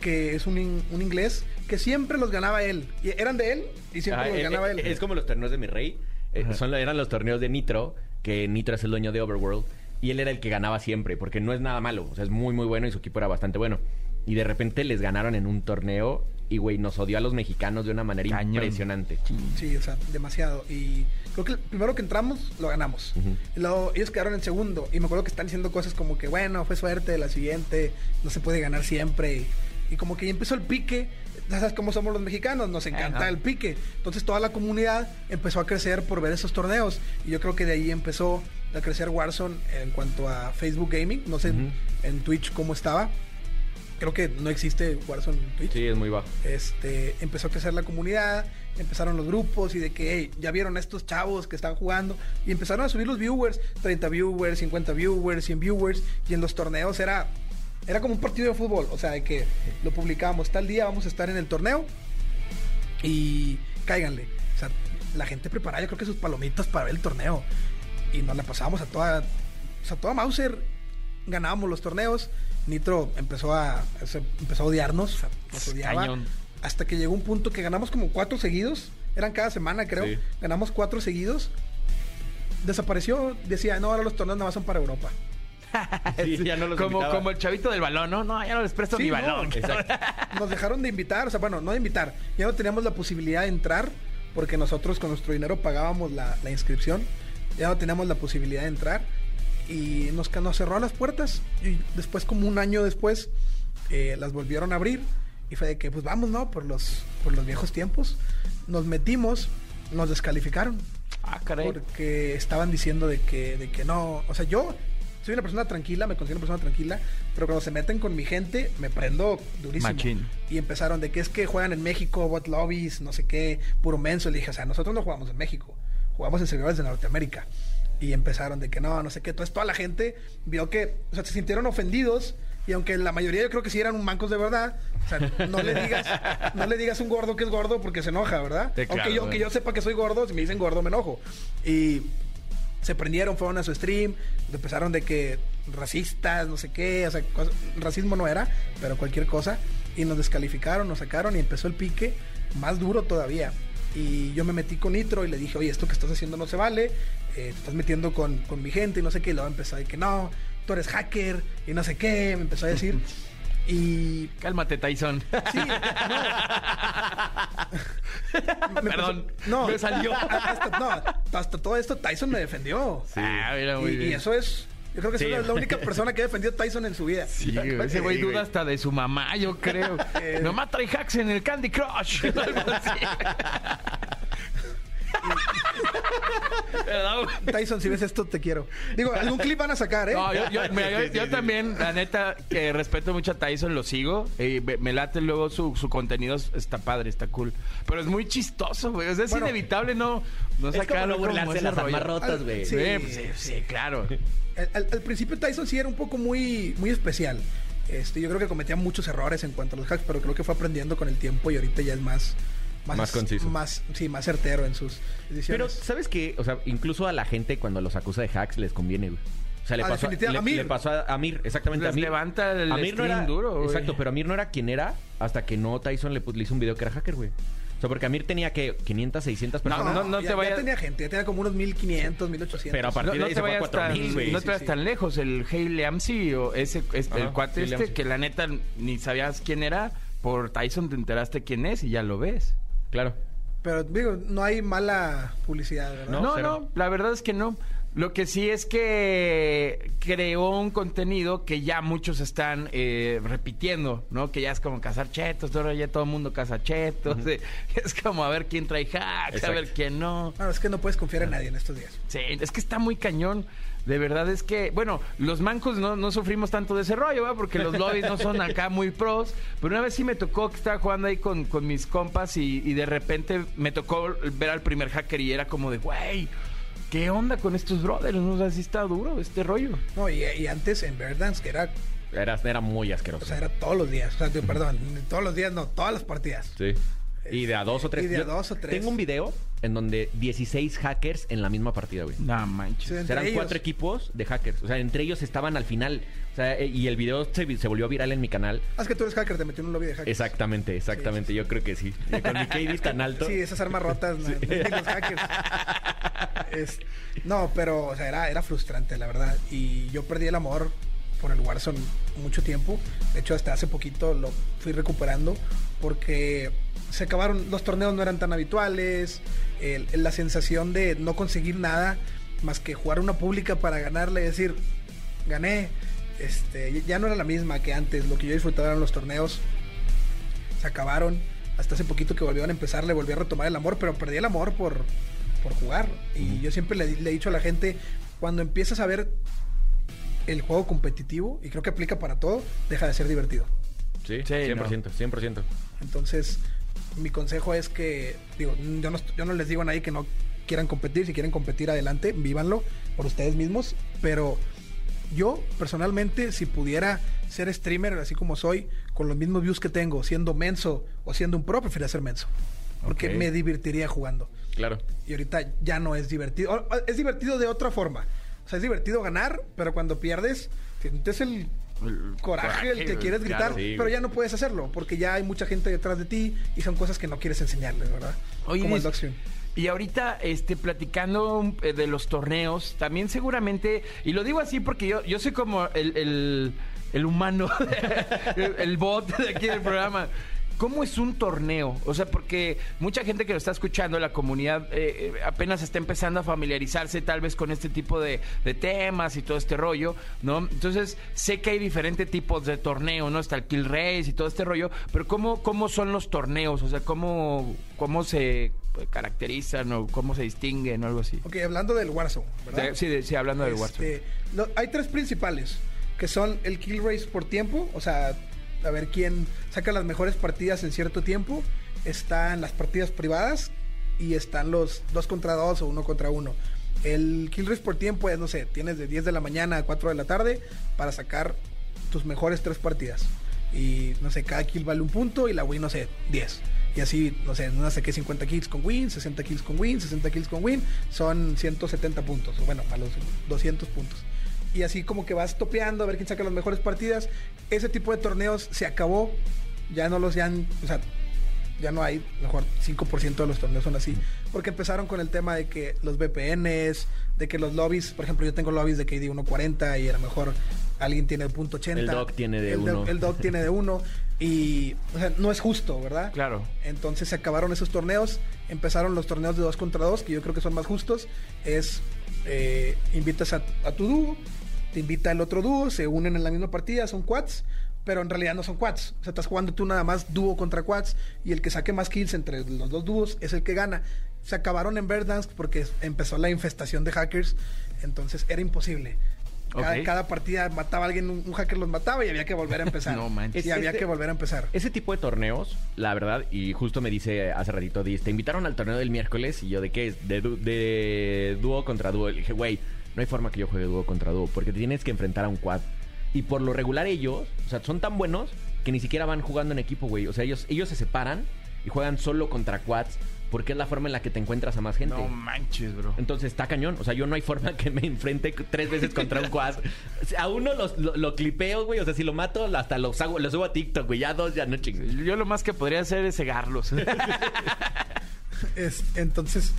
que es un, in- un inglés, que siempre los ganaba él. Y eran de él y siempre Ah, los eh, ganaba eh, él. Es como los torneos de mi rey. Eh, son, eran los torneos de Nitro, que Nitro es el dueño de Overworld. Y él era el que ganaba siempre, porque no es nada malo. O sea, es muy, muy bueno y su equipo era bastante bueno. Y de repente les ganaron en un torneo y, güey, nos odió a los mexicanos de una manera Cañón. impresionante. Sí, o sea, demasiado. Y creo que el primero que entramos lo ganamos. Y luego ellos quedaron en segundo. Y me acuerdo que están diciendo cosas como que, bueno, fue suerte, la siguiente, no se puede ganar siempre. Y, y como que ya empezó el pique. Ya sabes cómo somos los mexicanos, nos encanta Ajá. el pique. Entonces toda la comunidad empezó a crecer por ver esos torneos. Y yo creo que de ahí empezó a crecer Warzone en cuanto a Facebook Gaming. No sé en- en Twitch cómo estaba. Creo que no existe Warzone en Twitch Sí, es muy bajo. este, empezó a crecer la comunidad, empezaron los grupos y de que, hey, ya vieron a estos chavos que están jugando y empezaron a subir los viewers, 30 viewers, 50 viewers, 100 viewers y en los torneos era, era como un partido de fútbol, o sea, de que lo publicamos, tal día vamos a estar en el torneo y cáiganle. O sea, la gente preparaba, yo creo que sus palomitas para ver el torneo y nos la pasábamos a toda, o sea, toda Mauser ganábamos los torneos. Nitro empezó a, se- empezó a odiarnos, o sea, nos odiaba. Cañón. Hasta que llegó un punto que ganamos como cuatro seguidos. Eran cada semana, creo. Sí. Ganamos cuatro seguidos. Desapareció. Decía, no, ahora los torneos nada más son para Europa. Sí, ya no los como, como el chavito del balón, ¿no? No, ya no les presto Sí, mi no, balón. Nos dejaron de invitar, o sea, bueno, no de invitar. Ya no teníamos la posibilidad de entrar porque nosotros con nuestro dinero pagábamos la, la inscripción. Ya no teníamos la posibilidad de entrar y nos, nos cerró las puertas. Y después, como un año después, eh, las volvieron a abrir. Y fue de que, pues vamos, ¿no? Por los, por los viejos tiempos. Nos metimos, nos descalificaron. Ah, caray. Porque estaban diciendo de que, de que no. O sea, yo soy una persona tranquila, me considero una persona tranquila, pero cuando se meten con mi gente, me prendo durísimo. Machín. Y empezaron de que es que juegan en México, bot lobbies, no sé qué, puro menso. Le dije, o sea, nosotros no jugamos en México, jugamos en servidores de Norteamérica. Y empezaron de que no, no sé qué. Entonces toda la gente vio que, o sea, se sintieron ofendidos. Y aunque la mayoría yo creo que sí eran mancos de verdad, o sea, no le digas, no le digas un gordo que es gordo porque se enoja, ¿verdad? Sí, aunque yo, aunque yo sepa que soy gordo, si me dicen gordo me enojo. Y se prendieron, fueron a su stream, empezaron de que racistas, no sé qué, o sea, racismo no era, pero cualquier cosa, y nos descalificaron, nos sacaron y empezó el pique más duro todavía. Y yo me metí con Nitro y le dije, oye, esto que estás haciendo no se vale, eh, te estás metiendo con, con mi gente y no sé qué, y luego empezó a decir que no, tú eres hacker y no sé qué, me empezó a decir. Y Cálmate, Tyson. Sí, no. Me Perdón, empezó- no, me salió. Hasta, no, hasta todo esto Tyson me defendió. Ah, mira, muy y, bien. y eso es. Yo creo que Sí. es la única persona que ha defendido a Tyson en su vida. Sí, güey, ese güey Sí, duda güey. hasta de su mamá, yo creo. Eh. Mamá trae hacks en el Candy Crush. Tyson, si ves esto, te quiero. Digo, algún clip van a sacar, ¿eh? No, yo, yo- mira, yo- Sí, sí, yo sí. también, la neta, que respeto mucho a Tyson, lo sigo. y me, me late luego su, su contenido, está padre, está cool. Pero es muy chistoso, güey. O sea, es Bueno, inevitable no, no Es sacar como burlarse las armas rotas, güey. Sí. Sí, pues, sí, sí, claro. Al, al- al principio Tyson sí era un poco muy, muy especial. Este, yo creo que cometía muchos errores en cuanto a los hacks, pero creo que fue aprendiendo con el tiempo y ahorita ya es más... Más conciso. Más, sí, más certero en sus Pero, decisiones. ¿sabes qué? O sea, incluso a la gente cuando los acusa de hacks les conviene, güey. O sea, le Ah, pasó, le, Amir. le pasó a Amir, exactamente. Les Amir, levanta el Amir no era, duro, güey. Exacto, pero Amir no era quien era hasta que no Tyson le, le hizo un video que era hacker, güey. O sea, porque Amir tenía que 500, 600 No, personas. no, no ya, te ya vayas- tenía gente, ya tenía como unos 1500, 1800. Pero a partir No, de no ahí te se fue a vayas 4000, tan, güey. no te vayas sí. tan lejos. El Hey Leamsi o ese, es el cuate este que la neta ni sabías quién era. Por Tyson te enteraste quién es y ya lo ves. Claro. Pero digo, no hay mala publicidad, ¿verdad? No, No, no, la verdad es que no. Lo que sí es que creó un contenido que ya muchos están eh, repitiendo, ¿no? Que ya es como cazar chetos, ahora ya todo el mundo caza chetos. eh, Es como a ver quién trae hacks, a ver quién no. Bueno, es que no puedes confiar en nadie en estos días. Sí, es que está muy cañón. De verdad es que, bueno, los mancos no, no sufrimos tanto de ese rollo, ¿verdad? Porque los lobbies no son acá muy pros. Pero una vez sí me tocó que estaba jugando ahí con, con mis compas y, y de repente me tocó ver al primer hacker y era como de, güey, ¿qué onda con estos brothers? No sé si está duro este rollo. No, y, y antes en Verdance, que era, Era, era muy o asqueroso. sea, era todos los días. O sea, perdón, todos los días, no, todas las partidas. Sí. Y de a dos o tres. Y de a dos o tres. Tengo un video en donde 16 hackers en la misma partida, güey. No manches. O sea, eran ellos. cuatro equipos de hackers. O sea, entre ellos estaban al final. O sea, eh, y el video se, vi- se volvió viral en mi canal. Ah, es que tú eres hacker, te metió en un lobby de hackers. Exactamente, exactamente. Yo creo que sí. Y Con mi KD tan alto. Sí, esas armas rotas, no, los hackers. Es- no, pero, o sea, era, era frustrante, la verdad. Y yo perdí el amor por el Warzone mucho tiempo. De hecho, hasta hace poquito lo fui recuperando porque se acabaron, los torneos no eran tan habituales, el- la sensación de no conseguir nada más que jugar una pública para ganarle y decir, gané. Este, ya no era la misma que antes. Lo que yo disfrutaba eran los torneos se acabaron. Hasta hace poquito que volvieron a empezar, le volví a retomar el amor, pero perdí el amor por, por jugar. Y yo siempre le, le he dicho a la gente, cuando empiezas a ver el juego competitivo, y creo que aplica para todo, deja de ser divertido. Sí, Sí, 100%, 100%. Entonces, mi consejo es que, digo, yo no, yo no les digo a nadie que no quieran competir, si quieren competir adelante, vívanlo por ustedes mismos, pero yo personalmente, si pudiera ser streamer así como soy, con los mismos views que tengo, siendo menso o siendo un pro, preferiría ser menso. Porque Ok. me divertiría jugando. Claro. Y ahorita ya no es divertido. Es divertido de otra forma. O sea, es divertido ganar, pero cuando pierdes, sientes el coraje el que quieres gritar, sí, pero ya no puedes hacerlo porque ya hay mucha gente detrás de ti y son cosas que no quieres enseñarles, ¿verdad? Oye, Como el Dogstream. Y ahorita, este, platicando eh, de los torneos, también seguramente, y lo digo así porque yo, yo soy como el, el, el humano, el bot de aquí del programa. ¿Cómo es un torneo? O sea, porque mucha gente que lo está escuchando, la comunidad eh, eh, apenas está empezando a familiarizarse tal vez con este tipo de, de temas y todo este rollo, ¿no? Entonces, sé que hay diferentes tipos de torneo, ¿no? Está el Kill Race y todo este rollo, pero ¿cómo, cómo son los torneos? O sea, ¿cómo, cómo se caracterizan o cómo se distinguen o algo así? Ok, hablando del Warzone, ¿verdad? Sí, de- sí, hablando del Warzone. Este, lo- hay tres principales, que son el kill race por tiempo, o sea, a ver quién saca las mejores partidas en cierto tiempo. Están las partidas privadas y están los dos contra dos o uno contra uno. El kill race por tiempo es, no sé, tienes de 10 de la mañana a 4 de la tarde para sacar tus mejores tres partidas. Y no sé, cada kill vale un punto y la win, no sé, 10. Y así, no sé, en una saqué 50 kills con win, 60 kills con win, 60 kills con win, son 170 puntos, o bueno, a los 200 puntos. Y así como que vas topeando a ver quién saca las mejores partidas. Ese tipo de torneos se acabó, ya no los ya han, o sea, ya no hay, mejor 5% de los torneos son así. Porque empezaron con el tema de que los VPNs, de que los lobbies, por ejemplo, yo tengo lobbies de KD 1.40 y a lo mejor alguien tiene punto .80. El Doc tiene de el do- uno. el Doc tiene de uno. Y, o sea, no es justo, ¿verdad? Claro. Entonces se acabaron esos torneos, empezaron los torneos de 2 contra 2, que yo creo que son más justos. Es, eh, invitas a, a tu dúo, te invita el otro dúo, se unen en la misma partida, son quads, pero en realidad no son quads. O sea, estás jugando tú nada más dúo contra quads y el que saque más kills entre los dos dúos es el que gana. Se acabaron en Verdansk porque empezó la infestación de hackers, entonces era imposible. Cada, partida mataba a alguien, un, un hacker los mataba y había que volver a empezar. No manches. Y había Este- que volver a empezar. Ese tipo de torneos, la verdad, y justo me dice hace ratito, te invitaron al torneo del miércoles y yo, ¿de qué es? De, du- de dúo contra dúo. Le dije, güey, no hay forma que yo juegue dúo contra dúo porque tienes que enfrentar a un quad. Y por lo regular ellos, o sea, son tan buenos que ni siquiera van jugando en equipo, güey. O sea, ellos, ellos se separan y juegan solo contra quads porque es la forma en la que te encuentras a más gente. No manches, bro. Entonces está cañón. O sea, yo no hay forma que me enfrente tres veces contra un quad. A uno los- lo, lo clipeo, güey. O sea, si lo mato, hasta los, hago, los subo a TikTok, güey. Ya dos, ya no chingues. Yo lo más que podría hacer es cegarlos. Es- entonces,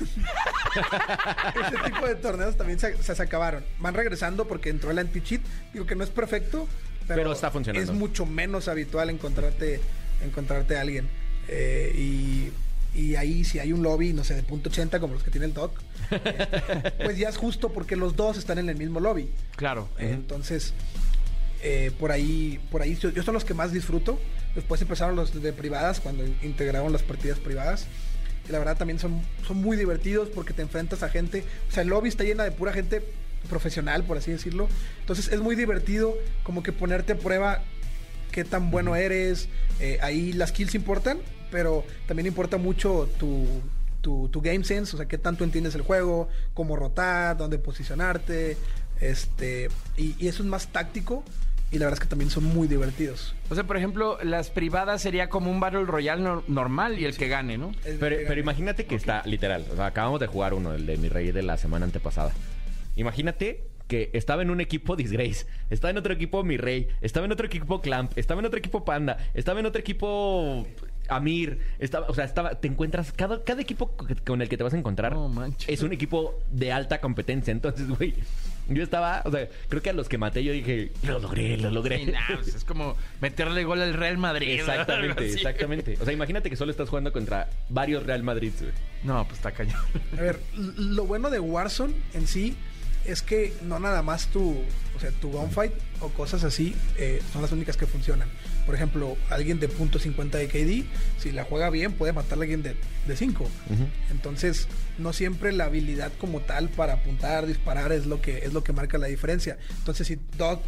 ese tipo de torneos también se, se- se acabaron. Van regresando porque entró el anti-cheat. Digo que no es perfecto, pero, Pero está funcionando. Es mucho menos habitual encontrarte, encontrarte a alguien. Eh, y, y ahí, si hay un lobby, no sé, de punto .80 como los que tiene el doc, eh, pues ya es justo porque los dos están en el mismo lobby. claro. Entonces, eh, por ahí, por ahí, yo, yo son los que más disfruto. Después empezaron los de privadas, cuando integraron las partidas privadas. Y la verdad también son, son muy divertidos porque te enfrentas a gente. O sea, el lobby está llena de pura gente profesional, por así decirlo. Entonces es muy divertido como que ponerte a prueba qué tan bueno eres. Eh, ahí las kills importan, pero también importa mucho tu, tu, tu game sense, o sea, qué tanto entiendes el juego, cómo rotar, dónde posicionarte. Este, y, y eso es más táctico y la verdad es que también son muy divertidos. O sea, por ejemplo, las privadas sería como un Battle Royale no- normal y el que gane, ¿no? Pero imagínate que está literal. O sea, acabamos de jugar uno, el de mi rey de la semana antepasada. Imagínate que estaba en un equipo Disgrace, estaba en otro equipo Mi Rey, estaba en otro equipo Clamp, estaba en otro equipo Panda, estaba en otro equipo Amir, estaba, o sea, estaba, te encuentras, cada, cada equipo con el que te vas a encontrar No manches. es un equipo de alta competencia. Entonces, güey, yo estaba, o sea, creo que a los que maté yo dije, lo logré, lo logré. Sí, nah, pues es como meterle gol al Real Madrid. algo Exactamente, así. exactamente. O sea, imagínate que solo estás jugando contra varios Real Madrid, güey. No, pues está cañón. A ver, l- lo bueno de Warzone en sí es que no nada más tu, o sea, tu gunfight o cosas así eh, son las únicas que funcionan. Por ejemplo, alguien de punto .50 de KD, si la juega bien, puede matar a alguien de, de 5. Entonces, no siempre la habilidad como tal para apuntar, disparar es lo que es lo que marca la diferencia. Entonces, si Dog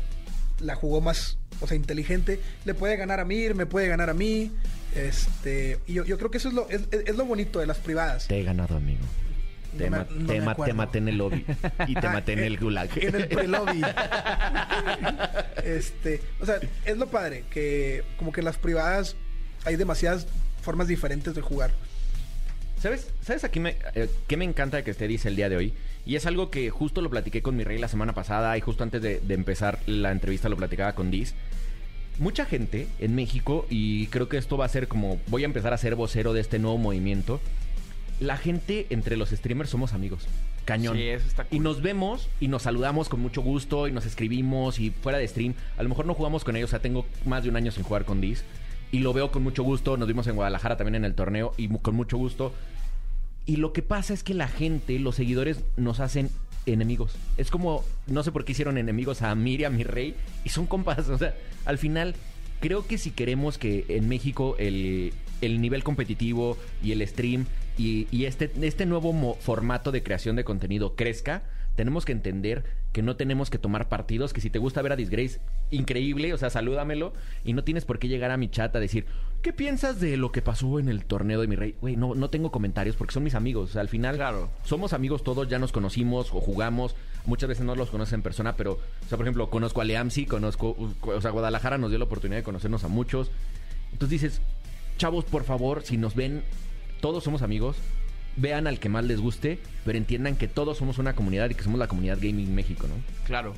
la jugó más, o sea, inteligente, le puede ganar a Mir, me puede ganar a mí. Este, y yo, yo creo que eso es lo, es- es lo bonito de las privadas. Te he ganado, amigo. Te, No me- ma- no te ma- te maté en el lobby y te Ah, maté en el gulag. En el pre-lobby. este, o sea, es lo padre, que como que en las privadas hay demasiadas formas diferentes de jugar. ¿Sabes, ¿sabes aquí me, eh, qué me encanta de que esté dice el día de hoy? Y es algo que justo lo platiqué con mi rey la semana pasada y justo antes de, de empezar la entrevista lo platicaba con Diz. Mucha gente en México, y creo que esto va a ser como, voy a empezar a ser vocero de este nuevo movimiento, la gente entre los streamers somos amigos. Cañón. Sí, eso está cool. Y nos vemos y nos saludamos con mucho gusto y nos escribimos y fuera de stream. A lo mejor no jugamos con ellos, o sea, tengo más de un año sin jugar con Diz. Y lo veo con mucho gusto. Nos vimos en Guadalajara también en el torneo y con mucho gusto. Y lo que pasa es que la gente, los seguidores, nos hacen enemigos. Es como, no sé por qué hicieron enemigos a Miriam, mi rey, y son compas. O sea, al final, creo que si queremos que en México el, el nivel competitivo y el stream y, y este, este nuevo mo- formato de creación de contenido crezca, tenemos que entender que no tenemos que tomar partidos, que si te gusta ver a Disgrace, increíble, o sea, salúdamelo, y no tienes por qué llegar a mi chat a decir, ¿qué piensas de lo que pasó en el torneo de mi rey? Güey, no, no tengo comentarios porque son mis amigos, o sea, al final Claro. somos amigos todos, ya nos conocimos o jugamos, muchas veces no los conoces en persona, pero, o sea, por ejemplo, conozco a Leamsi, conozco, o sea, Guadalajara nos dio la oportunidad de conocernos a muchos, entonces dices, chavos, por favor, si nos ven, todos somos amigos, vean al que más les guste, pero entiendan que todos somos una comunidad y que somos la comunidad gaming México, ¿no? Claro.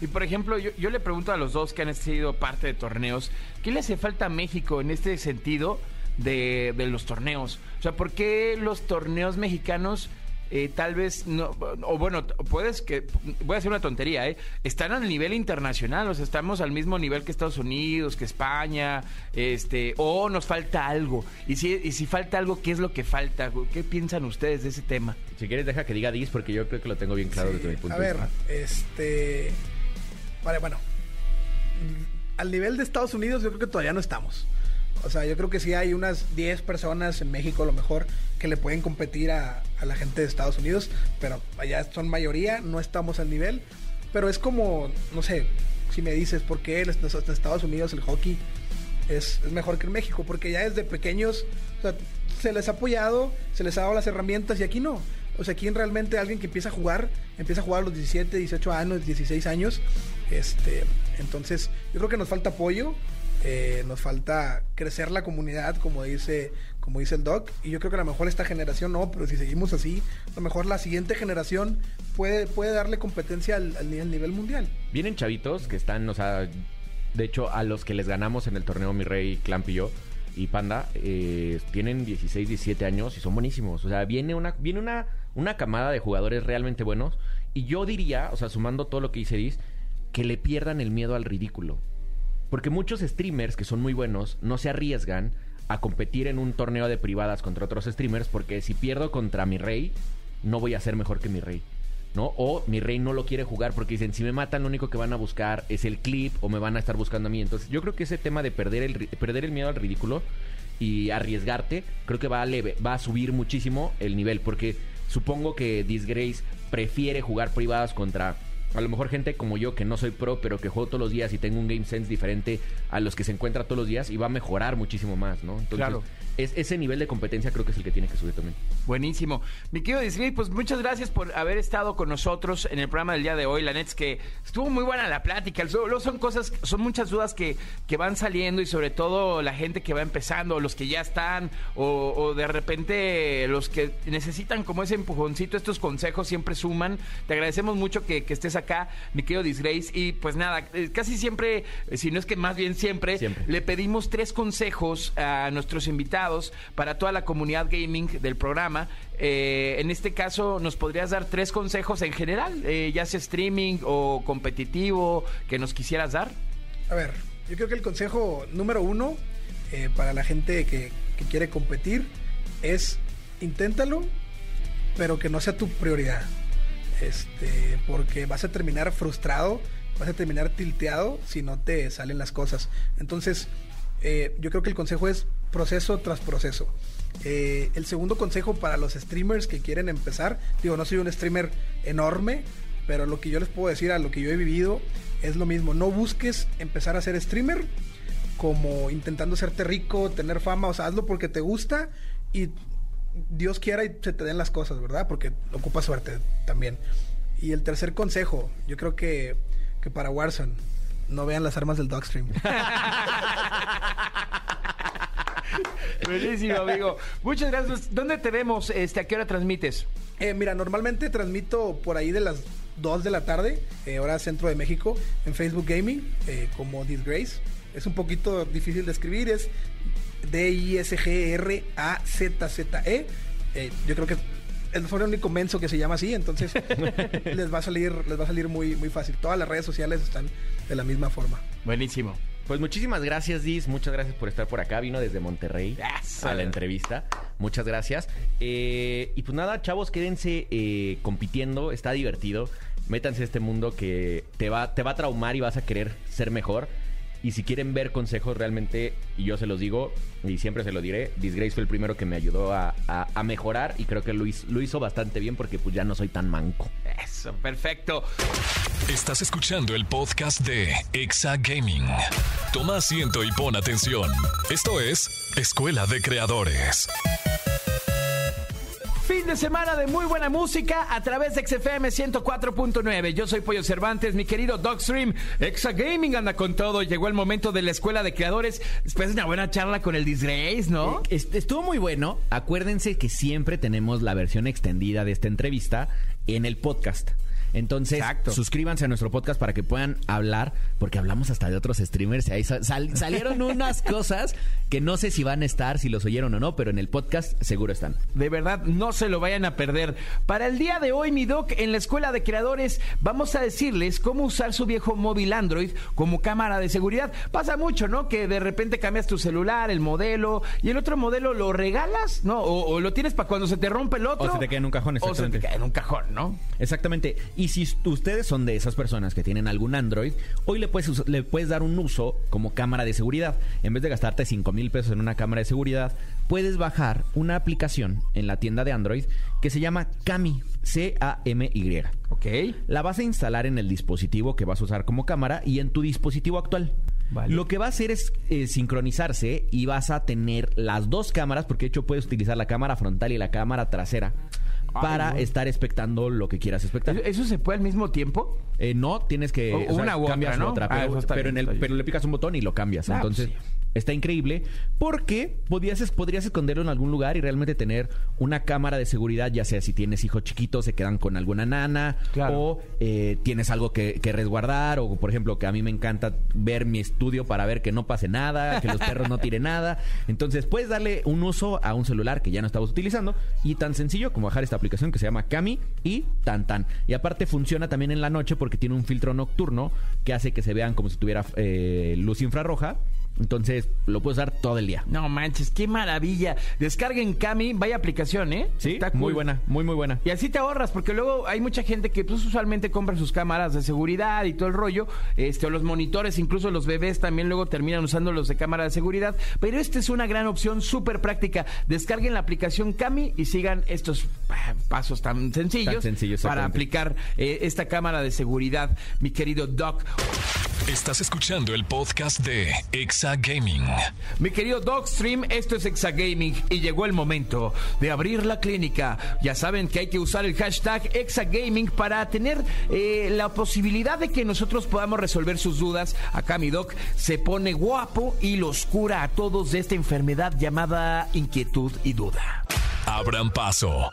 Y por ejemplo, yo, le pregunto a los dos que han sido parte de torneos, ¿qué le hace falta a México en este sentido de los torneos? O sea, ¿por qué los torneos mexicanos eh, tal vez no, o bueno, puedes que, voy a hacer una tontería, ¿eh? Están al nivel internacional, o sea, estamos al mismo nivel que Estados Unidos, que España, este, o nos falta algo. Y si, y si falta algo, ¿qué es lo que falta? ¿Qué piensan ustedes de ese tema? Si quieres, deja que diga Dis, porque yo creo que lo tengo bien claro desde mi punto A de ver, vista. este. Vale, bueno. Al nivel de Estados Unidos, yo creo que todavía no estamos. O sea, yo creo que sí hay unas 10 personas en México, a lo mejor, que le pueden competir a, a la gente de Estados Unidos, pero allá son mayoría, no estamos al nivel. Pero es como, no sé, si me dices, ¿por qué en Est- en Estados Unidos el hockey es, mejor que en México? Porque ya desde pequeños, se les ha apoyado, se les ha dado las herramientas y aquí no. O sea, aquí realmente alguien que empieza a jugar, empieza a jugar a los 17, 18 años, 16 años. Este, entonces, yo creo que nos falta apoyo, eh, nos falta crecer la comunidad, como dice, como dice el Doc. Y yo creo que a lo mejor esta generación no, pero si seguimos así, a lo mejor la siguiente generación puede, puede darle competencia al, al ni- al nivel mundial. Vienen chavitos que están, o sea, de hecho, a los que les ganamos en el torneo Mi Rey, Clamp y yo, y Panda, eh, tienen 16, 17 años y son buenísimos. O sea, viene una, viene una, una camada de jugadores realmente buenos. Y yo diría, o sea, sumando todo lo que dice Diz, que le pierdan el miedo al ridículo. Porque muchos streamers que son muy buenos no se arriesgan a competir en un torneo de privadas contra otros streamers porque si pierdo contra mi rey, no voy a ser mejor que mi rey. ¿No? O mi rey no lo quiere jugar porque dicen, si me matan, lo único que van a buscar es el clip o me van a estar buscando a mí. Entonces, yo creo que ese tema de perder el, perder el miedo al ridículo y arriesgarte, creo que va a, leve- va a subir muchísimo el nivel. Porque supongo que Disgrace prefiere jugar privadas contra a lo mejor gente como yo que no soy pro, pero que juego todos los días y tengo un game sense diferente a los que se encuentra todos los días y va a mejorar muchísimo más, ¿no? Entonces, Claro. es, ese nivel de competencia creo que es el que tiene que subir también. Buenísimo. Mi querido Disney, pues muchas gracias por haber estado con nosotros en el programa del día de hoy. La neta es que estuvo muy buena la plática. Luego son cosas, son muchas dudas que, que van saliendo y sobre todo la gente que va empezando, los que ya están o, o de repente los que necesitan como ese empujoncito, estos consejos siempre suman. Te agradecemos mucho que, que estés acá, mi querido Disgrace. Y pues nada, eh, casi siempre, eh, si no es que más bien siempre, Siempre. le pedimos tres consejos a nuestros invitados para toda la comunidad gaming del programa. Eh, en este caso, ¿nos podrías dar tres consejos en general, eh, ya sea streaming o competitivo, que nos quisieras dar? A ver, yo creo que el consejo número uno eh, para la gente que, que quiere competir es inténtalo, pero que no sea tu prioridad. Este, porque vas a terminar frustrado, vas a terminar tilteado si no te salen las cosas. Entonces, eh, yo creo que el consejo es proceso tras proceso. Eh, el segundo consejo para los streamers que quieren empezar, digo, no soy un streamer enorme, pero lo que yo les puedo decir a lo que yo he vivido es lo mismo. No busques empezar a ser streamer como intentando hacerte rico, tener fama, o sea, hazlo porque te gusta y Dios quiera y se te den las cosas, ¿verdad? Porque ocupa suerte también. Y el tercer consejo, yo creo que, que para Warzone, no vean las armas del Dogstream. Buenísimo, amigo. Muchas gracias. ¿Dónde te vemos? Este, ¿A qué hora transmites? Eh, mira, normalmente transmito por ahí de las 2 de la tarde, eh, hora centro de México, en Facebook Gaming, eh, como Disgrace. Es un poquito difícil de escribir, es D-I-S-G-R-A-Z-Z-E. Eh, yo creo que el el único menso que se llama así, entonces les va a salir, les va a salir muy, muy fácil. Todas las redes sociales están de la misma forma. Buenísimo. Pues muchísimas gracias, Dis. Muchas gracias por estar por acá. Vino desde Monterrey a la entrevista. Muchas gracias. Eh, y pues nada, chavos, quédense eh, compitiendo. Está divertido. Métanse a este mundo que te va, te va a traumar y vas a querer ser mejor. Y si quieren ver consejos realmente, y yo se los digo, y siempre se lo diré, Disgrace fue el primero que me ayudó a, a- a mejorar y creo que lo hizo, lo hizo bastante bien porque pues ya no soy tan manco. Eso, perfecto. Estás escuchando el podcast de Exa Gaming. Toma asiento y pon atención. Esto es Escuela de Creadores. Fin de semana de muy buena música a través de XFM 104.9. Yo soy Pollo Cervantes, mi querido Dogstream. Exa Gaming anda con todo. Llegó el momento de la escuela de creadores. Después de una buena charla con el Disgrace, ¿no? Est- Estuvo muy bueno. Acuérdense que siempre tenemos la versión extendida de esta entrevista en el podcast. Entonces, Exacto. suscríbanse a nuestro podcast para que puedan hablar, porque hablamos hasta de otros streamers. y Ahí sal- sal- salieron unas cosas que no sé si van a estar, si los oyeron o no, pero en el podcast seguro están. De verdad, no se lo vayan a perder. Para el día de hoy, mi doc, en la escuela de creadores, vamos a decirles cómo usar su viejo móvil Android como cámara de seguridad. Pasa mucho, ¿no? Que de repente cambias tu celular, el modelo, y el otro modelo lo regalas, ¿no? O, o lo tienes para cuando se te rompe el otro. O se te queda en un cajón, O se te exactamente. queda en un cajón, ¿no? Exactamente. Y si ustedes son de esas personas que tienen algún Android, hoy le puedes, le puedes dar un uso como cámara de seguridad. En vez de gastarte 5 mil pesos en una cámara de seguridad, puedes bajar una aplicación en la tienda de Android que se llama Kami, C-A-M-Y. Ok. La vas a instalar en el dispositivo que vas a usar como cámara y en tu dispositivo actual. Vale. Lo que va a hacer es eh, sincronizarse y vas a tener las dos cámaras, porque de hecho puedes utilizar la cámara frontal y la cámara trasera Ay, para no. estar expectando lo que quieras expectar. ¿Eso, eso se puede al mismo tiempo? Eh, no, tienes que. O- una u otra, cambias ¿no? otra, Ah, pero, en el- pero le picas un botón y lo cambias. Ah, Entonces, pues está increíble porque podrías, podrías esconderlo en algún lugar y realmente tener una cámara de seguridad, ya sea si tienes hijos chiquitos, se quedan con alguna nana, Claro. o eh, tienes algo que, que resguardar, o por ejemplo, que a mí me encanta ver mi estudio para ver que no pase nada, que los perros no tiren nada. Entonces, puedes darle un uso a un celular que ya no estabas utilizando y tan sencillo como bajar esta aplicación que se llama Kami y tan tan. Y aparte funciona también en la noche porque tiene un filtro nocturno que hace que se vean como si tuviera eh, luz infrarroja. Entonces, lo puedes usar todo el día. No manches, qué maravilla. Descarguen Cami, vaya aplicación, ¿eh? Sí, Está muy buena, muy muy buena. Y así te ahorras, porque luego hay mucha gente que pues usualmente compra sus cámaras de seguridad y todo el rollo, este, o los monitores, incluso los bebés también luego terminan usando los de cámara de seguridad, pero esta es una gran opción súper práctica. Descarguen la aplicación Cami y sigan estos ah, pasos tan sencillos, Tan sencillos, para aplicar eh, esta cámara de seguridad, mi querido Doc. Estás escuchando el podcast de Exa Gaming. Mi querido Dogstream, esto es Exagaming y llegó el momento de abrir la clínica. Ya saben que hay que usar el hashtag Exagaming para tener eh, la posibilidad de que nosotros podamos resolver sus dudas. Acá mi doc se pone guapo y los cura a todos de esta enfermedad llamada inquietud y duda. Abran paso.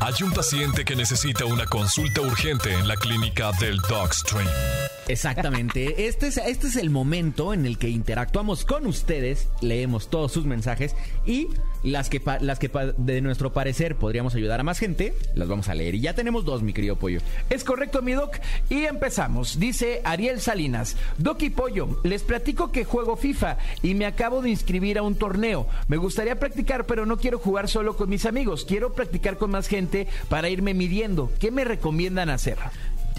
Hay un paciente que necesita una consulta urgente en la clínica del Dogstream. Exactamente. Este es, este es el momento en el que interactuamos con ustedes, leemos todos sus mensajes y las que, las que de nuestro parecer podríamos ayudar a más gente, las vamos a leer. Y ya tenemos dos, mi querido Pollo. Es correcto, mi doc. Y empezamos. Dice Ariel Salinas. Doc y Pollo, les platico que juego FIFA y me acabo de inscribir a un torneo. Me gustaría practicar, pero no quiero jugar solo con mis amigos. Quiero practicar con más gente para irme midiendo. ¿Qué me recomiendan hacer?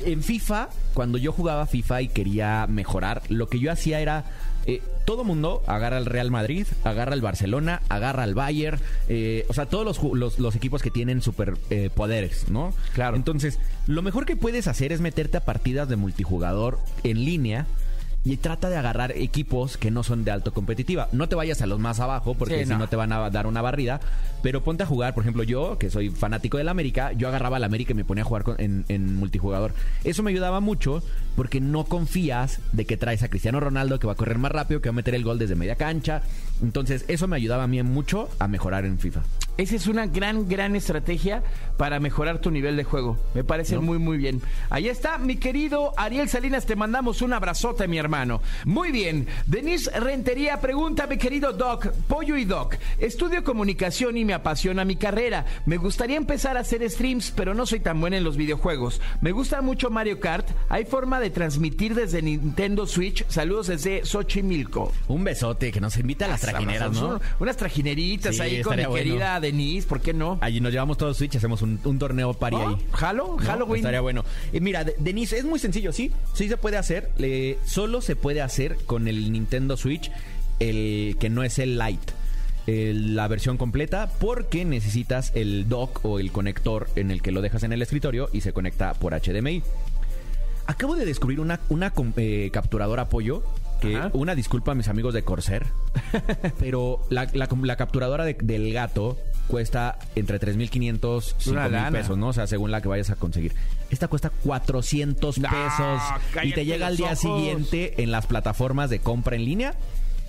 En FIFA, cuando yo jugaba FIFA y quería mejorar, lo que yo hacía era... eh, todo mundo agarra al Real Madrid, agarra al Barcelona, agarra al Bayern, eh, o sea, todos los, los, los equipos que tienen super eh, poderes, ¿no? Claro. Entonces, lo mejor que puedes hacer es meterte a partidas de multijugador en línea y trata de agarrar equipos que no son de alto competitiva. No te vayas a los más abajo porque Sí, si no. no. te van a dar una barrida, pero ponte a jugar, por ejemplo, yo, que soy fanático del América, yo agarraba al América y me ponía a jugar con- en, en multijugador. Eso me ayudaba mucho porque no confías de que traes a Cristiano Ronaldo que va a correr más rápido, que va a meter el gol desde media cancha. Entonces, eso me ayudaba a mí mucho a mejorar en FIFA. Esa es una gran, gran estrategia para mejorar tu nivel de juego. Me parece muy, muy bien. Ahí está, mi querido Ariel Salinas, te mandamos un abrazote, mi hermano. Muy bien. Denise Rentería pregunta, mi querido Doc, Pollo y Doc, estudio comunicación y me apasiona mi carrera. Me gustaría empezar a hacer streams, pero no soy tan buena en los videojuegos. Me gusta mucho Mario Kart. ¿Hay forma de transmitir desde Nintendo Switch? Saludos desde Xochimilco. Un besote, que nos invita a las trajineras, ¿no? Unas trajineritas Sí, ahí con mi bueno. querida Denise, ¿por qué no? Allí nos llevamos todos Switch, hacemos un, un torneo pari ¿Oh? ahí. ¿Jalo? ¿no? Halloween. Estaría bueno. Eh, mira, de- Denise, es muy sencillo, sí. Sí se puede hacer. Solo se puede hacer con el Nintendo Switch, el que no es el Lite. El- la versión completa porque necesitas el dock o el conector en el que lo dejas en el escritorio y se conecta por HDMI. Acabo de descubrir una, eh, capturadora pollo. Que Ajá. una disculpa a mis amigos de Corsair, pero la, la- la capturadora de- del gato cuesta entre 3.500 y Una 5.000 lana. pesos, ¿no? O sea, según la que vayas a conseguir. Esta cuesta 400 No, pesos y te llega al día ojos. siguiente en las plataformas de compra en línea.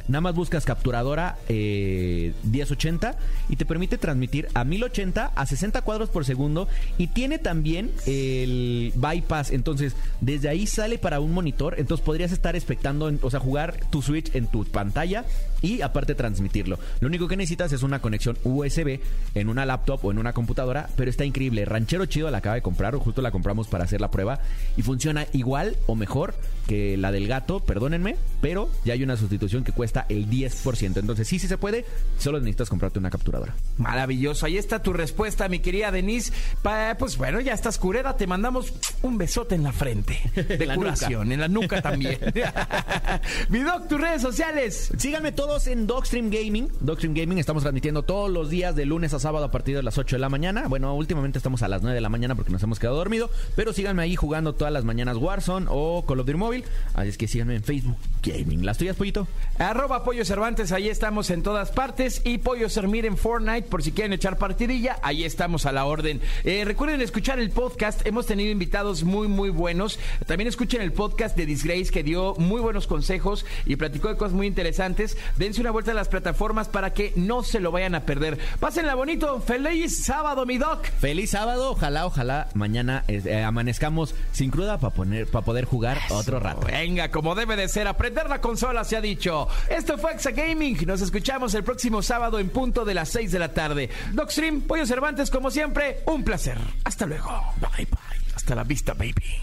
Nada más buscas capturadora eh, 1080 y te permite transmitir a 1080 a 60 cuadros por segundo y tiene también el bypass. Entonces, desde ahí sale para un monitor. Entonces, podrías estar expectando, en- o sea, jugar tu Switch en tu pantalla y aparte transmitirlo. Lo único que necesitas es una conexión USB en una laptop o en una computadora, pero está increíble. Ranchero Chido la acaba de comprar, o justo la compramos para hacer la prueba y funciona igual o mejor que la del gato, perdónenme, pero ya hay una sustitución que cuesta el 10%. Entonces, sí, sí se puede, solo necesitas comprarte una capturadora. Maravilloso. Ahí está tu respuesta, mi querida Denise. Pa- pues bueno, ya estás cureda. Te mandamos un besote en la frente. De la curación, en la nuca también. mi doc, tus redes sociales. Síganme todos en Dogstream Gaming. Dogstream Gaming estamos transmitiendo todos los días de lunes a sábado a partir de las 8 de la mañana. Bueno, últimamente estamos a las 9 de la mañana porque nos hemos quedado dormidos. Pero síganme ahí jugando todas las mañanas Warzone o Call of Duty Móvil. Así es que síganme en Facebook Gaming. ¿Las tuyas, pollito? Arroba Pollo Cervantes, ahí estamos en todas partes. Y Pollo Sermir en Fortnite, por si quieren echar partidilla, ahí estamos a la orden. Eh, recuerden escuchar el podcast, hemos tenido invitados muy, muy buenos. También escuchen el podcast de Disgrace, que dio muy buenos consejos y platicó de cosas muy interesantes. Dense una vuelta a las plataformas para que no se lo vayan a perder. Pásenla bonito, feliz sábado, mi doc. Feliz sábado. Ojalá, ojalá mañana eh, amanezcamos sin cruda para poner, para poder jugar otro rato. Venga, como debe de ser, aprender la consola se ha dicho. Esto fue Exa Gaming. Nos escuchamos el próximo sábado en punto de las 6 de la tarde. Docstream, Pollo Cervantes, como siempre, un placer. Hasta luego. Bye bye. Hasta la vista, baby.